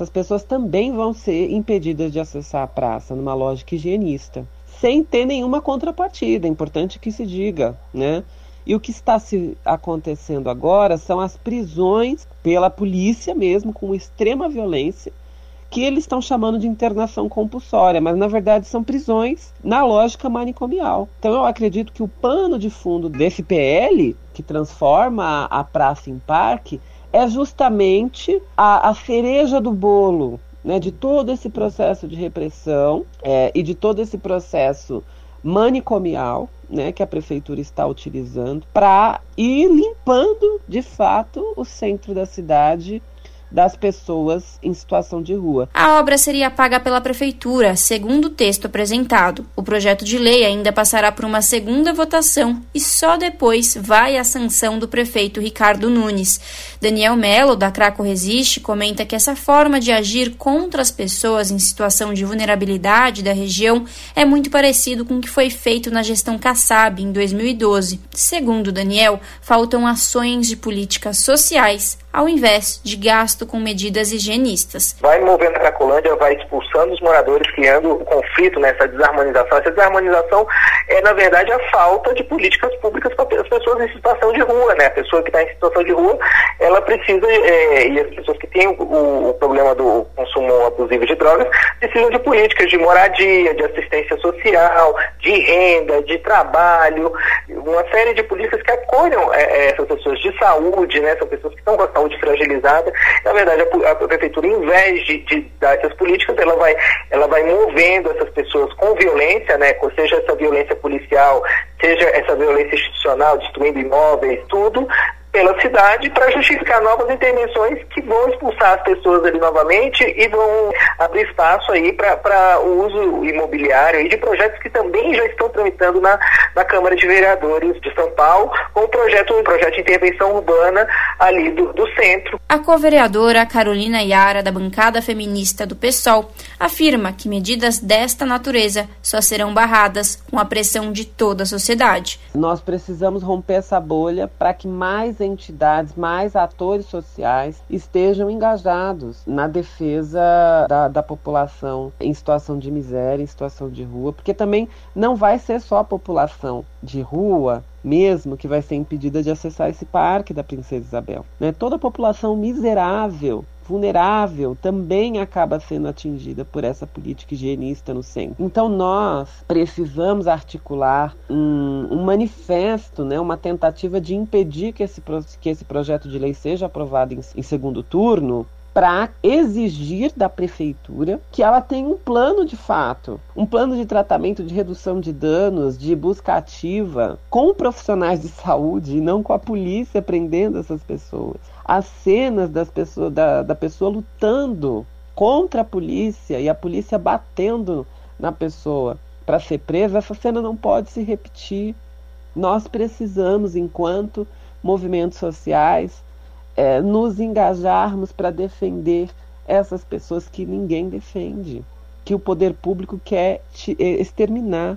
essas pessoas também vão ser impedidas de acessar a praça numa lógica higienista, sem ter nenhuma contrapartida. É importante que se diga, né? E o que está se acontecendo agora são as prisões pela polícia mesmo, com extrema violência, que eles estão chamando de internação compulsória, mas na verdade são prisões na lógica manicomial. Então eu acredito que o pano de fundo desse PL, que transforma a, praça em parque, é justamente a, a cereja do bolo né, de todo esse processo de repressão é, e de todo esse processo manicomial né, que a prefeitura está utilizando para ir limpando de fato o centro da cidade das pessoas em situação de rua. A obra seria paga pela prefeitura, segundo o texto apresentado. O projeto de lei ainda passará por uma segunda votação e só depois vai à sanção do prefeito Ricardo Nunes. Daniel Melo, da Craco Resiste, comenta que essa forma de agir contra as pessoas em situação de vulnerabilidade da região é muito parecido com o que foi feito na gestão Kassab em 2012. Segundo Daniel, faltam ações de políticas sociais ao invés de gasto com medidas higienistas. Vai movendo a Cracolândia, vai expulsando os moradores, criando um conflito nessa desarmonização. Essa desarmonização é, na verdade, a falta de políticas públicas para as pessoas em situação de rua, né? A pessoa que está em situação de rua, ela precisa, é, e as pessoas que têm o, o, problema do consumo abusivo de drogas, precisam de políticas de moradia, de assistência social, de renda, de trabalho, uma série de políticas que acolham é essas pessoas de saúde, né? São pessoas que estão com a saúde fragilizada. Na verdade, a, a prefeitura, em vez de, de, dar essas políticas, ela vai, ela vai movendo essas pessoas com violência, né? Seja essa violência policial, seja essa violência institucional, destruindo imóveis, tudo, pela cidade para justificar novas intervenções que vão expulsar as pessoas ali novamente e vão abrir espaço aí para o uso imobiliário e de projetos que também já estão tramitando na, na Câmara de Vereadores de São Paulo, com o projeto, um projeto de intervenção urbana ali do, do centro. A co-vereadora Carolina Yara, da bancada feminista do PSOL, afirma que medidas desta natureza só serão barradas com a pressão de toda a sociedade. Nós precisamos romper essa bolha para que mais entidades, mais atores sociais estejam engajados na defesa da, da população em situação de miséria, em situação de rua, porque também não vai ser só a população de rua mesmo que vai ser impedida de acessar esse parque da Princesa Isabel. Né? Toda a população miserável vulnerável também acaba sendo atingida por essa política higienista no centro. Então nós precisamos articular um, um manifesto, né, uma tentativa de impedir que esse, que esse projeto de lei seja aprovado em, em segundo turno, para exigir da prefeitura que ela tenha um plano de fato, um plano de tratamento de redução de danos, de busca ativa, com profissionais de saúde e não com a polícia prendendo essas pessoas as cenas das pessoas, da, da pessoa lutando contra a polícia e a polícia batendo na pessoa para ser presa, essa cena não pode se repetir. Nós precisamos, enquanto movimentos sociais, é, nos engajarmos para defender essas pessoas que ninguém defende, que o poder público quer exterminar.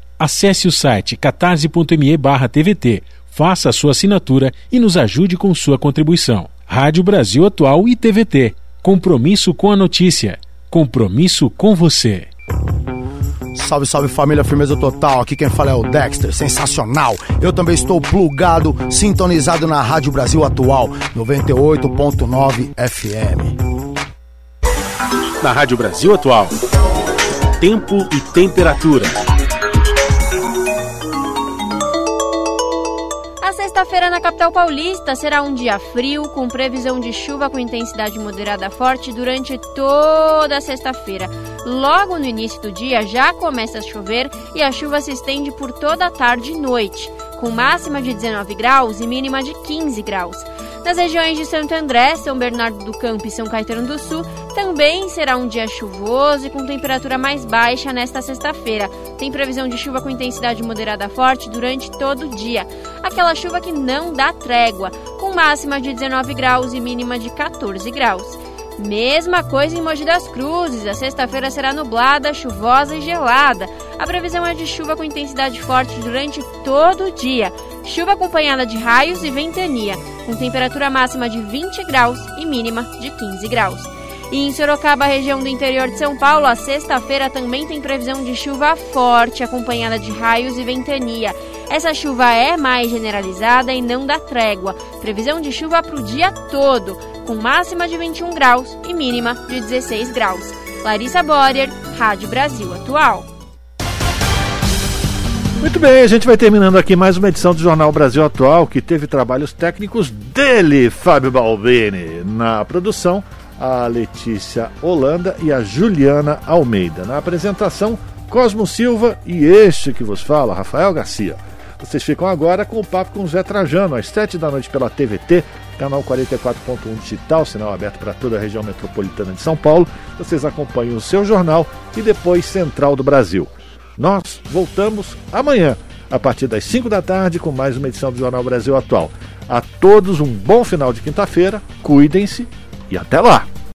Acesse o site catarse.me TVT, faça a sua assinatura e nos ajude com sua contribuição. Rádio Brasil Atual e TVT. Compromisso com a notícia. Compromisso com você. Salve, salve família, firmeza total. Aqui quem fala é o Dexter, sensacional. Eu também estou plugado, sintonizado na Rádio Brasil Atual, 98.9 FM. Na Rádio Brasil Atual, tempo e temperatura. Sexta-feira na capital paulista será um dia frio, com previsão de chuva com intensidade moderada forte durante toda a sexta-feira. Logo no início do dia já começa a chover e a chuva se estende por toda a tarde e noite, com máxima de 19 graus e mínima de 15 graus. Nas regiões de Santo André, São Bernardo do Campo e São Caetano do Sul, também será um dia chuvoso e com temperatura mais baixa nesta sexta-feira. Tem previsão de chuva com intensidade moderada forte durante todo o dia. Aquela chuva que não dá trégua, com máxima de 19 graus e mínima de 14 graus. Mesma coisa em Mogi das Cruzes. A sexta-feira será nublada, chuvosa e gelada. A previsão é de chuva com intensidade forte durante todo o dia. Chuva acompanhada de raios e ventania, com temperatura máxima de 20 graus e mínima de 15 graus. E em Sorocaba, região do interior de São Paulo, a sexta-feira também tem previsão de chuva forte, acompanhada de raios e ventania. Essa chuva é mais generalizada e não dá trégua. Previsão de chuva para o dia todo, com máxima de 21 graus e mínima de 16 graus. Larissa Borer, Rádio Brasil Atual. Muito bem, a gente vai terminando aqui mais uma edição do Jornal Brasil Atual, que teve trabalhos técnicos dele, Fábio Balbini, na produção, a Letícia Holanda e a Juliana Almeida. Na apresentação, Cosmo Silva e este que vos fala, Rafael Garcia. Vocês ficam agora com o papo com o Zé Trajano, às 7 da noite pela TVT, canal 44.1 digital, sinal aberto para toda a região metropolitana de São Paulo. Vocês acompanham o seu jornal e depois Central do Brasil. Nós voltamos amanhã, a partir das 5 da tarde, com mais uma edição do Jornal Brasil Atual. A todos um bom final de quinta-feira, cuidem-se e até lá!